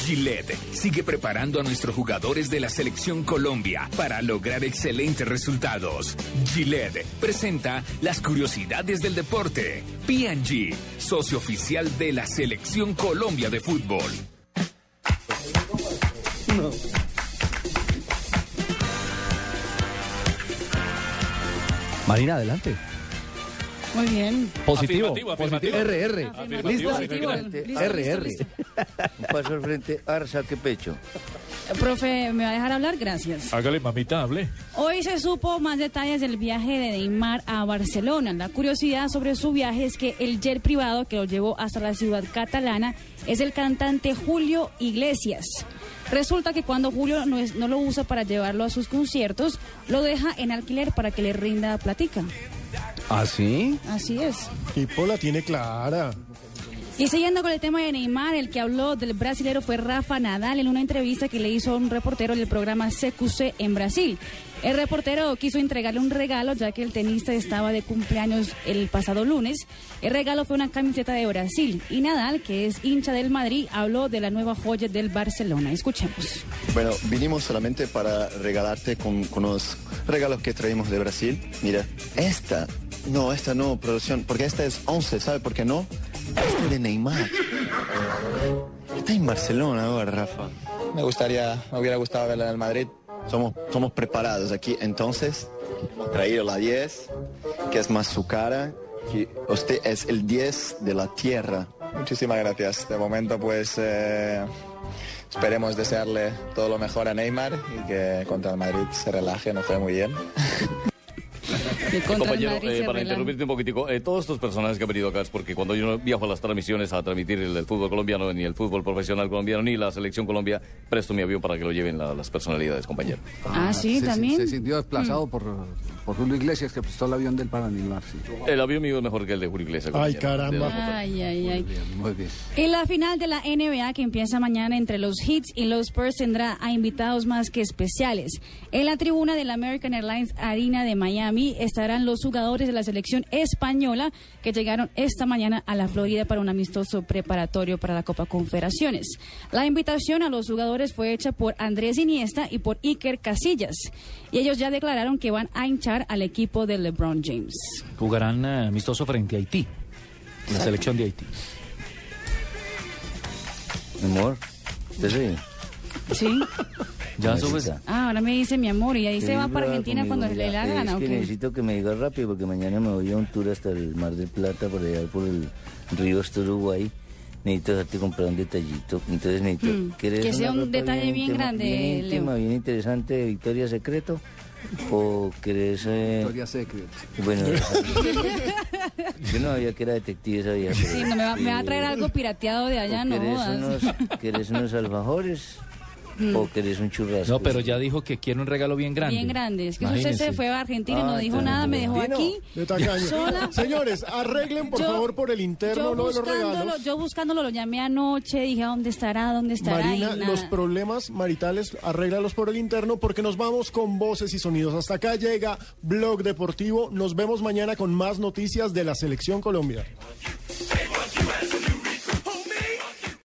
Gillette sigue preparando a nuestros jugadores de la selección Colombia para lograr excelentes resultados. Gillette presenta las curiosidades del deporte. PG, socio oficial de la selección Colombia de fútbol. Marina, adelante. Muy bien. Positivo. Afirmativo, afirmativo. R, R. Afirmativo, ¿Lista? afirmativo. Listo, R, listo, R. listo. Un paso al frente, ahora saque pecho. Profe, ¿me va a dejar hablar? Gracias. Hágale, mamita, hable. Hoy se supo más detalles del viaje de Neymar a Barcelona. La curiosidad sobre su viaje es que el jet privado que lo llevó hasta la ciudad catalana es el cantante Julio Iglesias. Resulta que cuando Julio no, es- no lo usa para llevarlo a sus conciertos, lo deja en alquiler para que le rinda platica. ¿Ah, sí? Así es. Tipo la tiene clara. Y siguiendo con el tema de Neymar, el que habló del brasilero fue Rafa Nadal en una entrevista que le hizo a un reportero del programa CQC en Brasil. El reportero quiso entregarle un regalo ya que el tenista estaba de cumpleaños el pasado lunes. El regalo fue una camiseta de Brasil y Nadal, que es hincha del Madrid, habló de la nueva joya del Barcelona. Escuchemos. Bueno, vinimos solamente para regalarte con, con unos regalos que traemos de Brasil. Mira, esta, no, esta no, producción, porque esta es 11, ¿sabe por qué no? Esta de Neymar. Está en Barcelona ahora, Rafa. Me gustaría, me hubiera gustado verla en el Madrid. Somos, somos preparados aquí, entonces, hemos traído la 10, que es más su cara, que usted es el 10 de la tierra. Muchísimas gracias. De momento, pues eh, esperemos desearle todo lo mejor a Neymar y que contra el Madrid se relaje, nos fue muy bien. (laughs) (laughs) Compañero, eh, para interrumpirte un poquitico, eh, todos estos personajes que han venido acá es porque cuando yo viajo a las transmisiones a transmitir el, el fútbol colombiano, ni el fútbol profesional colombiano, ni la selección Colombia, presto mi avión para que lo lleven la- las personalidades, compañero. Ah, sí, se, también. Se sintió desplazado por, por Julio Iglesias, que prestó el avión del para Neymar. sí. El avión mío es mejor que el de Julio Iglesias. Ay, caramba. Ay, ay, ay. Muy bien. Y la final de la NBA que empieza mañana entre los Heats y los Spurs tendrá a invitados más que especiales. En la tribuna del American Airlines Arena de Miami estarán los jugadores de la selección española que llegaron esta mañana a la Florida para un amistoso preparatorio para la Copa Confederaciones. La invitación a los jugadores fue hecha por Andrés Iniesta y por Iker Casillas. Y ellos ya declararon que van a hinchar al equipo de LeBron James. Jugarán eh, amistoso frente a Haití. La selección de Haití. Mi amor, ¿usted sí? Ya subes. Ah, ahora me dice mi amor y ahí se ¿Querés va para Argentina cuando le la gana, Es ¿o que necesito que me digas rápido porque mañana me voy a un tour hasta el Mar del Plata, por allá por el río hasta Uruguay. Necesito dejarte comprar un detallito. Entonces necesito... Mm, ¿querés que sea un detalle bien íntima- grande, bien íntima, bien interesante de Victoria Secreto? ¿O querés...? eh, Victoria Secret. Bueno, (laughs) (laughs) yo no sabía que era detective esa vieja. Sí, no, me, va, me va a traer algo pirateado de allá, ¿O no querés unos, ¿Querés unos (laughs) alfajores? Mm. ¿O querés un churrasco? No, pero ya dijo que quiere un regalo bien grande. Bien grande. Es que usted Imagínese. se fue a Argentina y no Ah, dijo nada, me dejó aquí De tacaño. sola. Señores, arreglen por Yo- favor por el interno Yo lo de los buscándolo, regalos. yo buscándolo, lo llamé anoche, dije, ¿a dónde estará? ¿Dónde estará? Marina, y nada. los problemas maritales, arréglalos por el interno porque nos vamos con voces y sonidos. Hasta acá llega Blog Deportivo. Nos vemos mañana con más noticias de la Selección Colombia.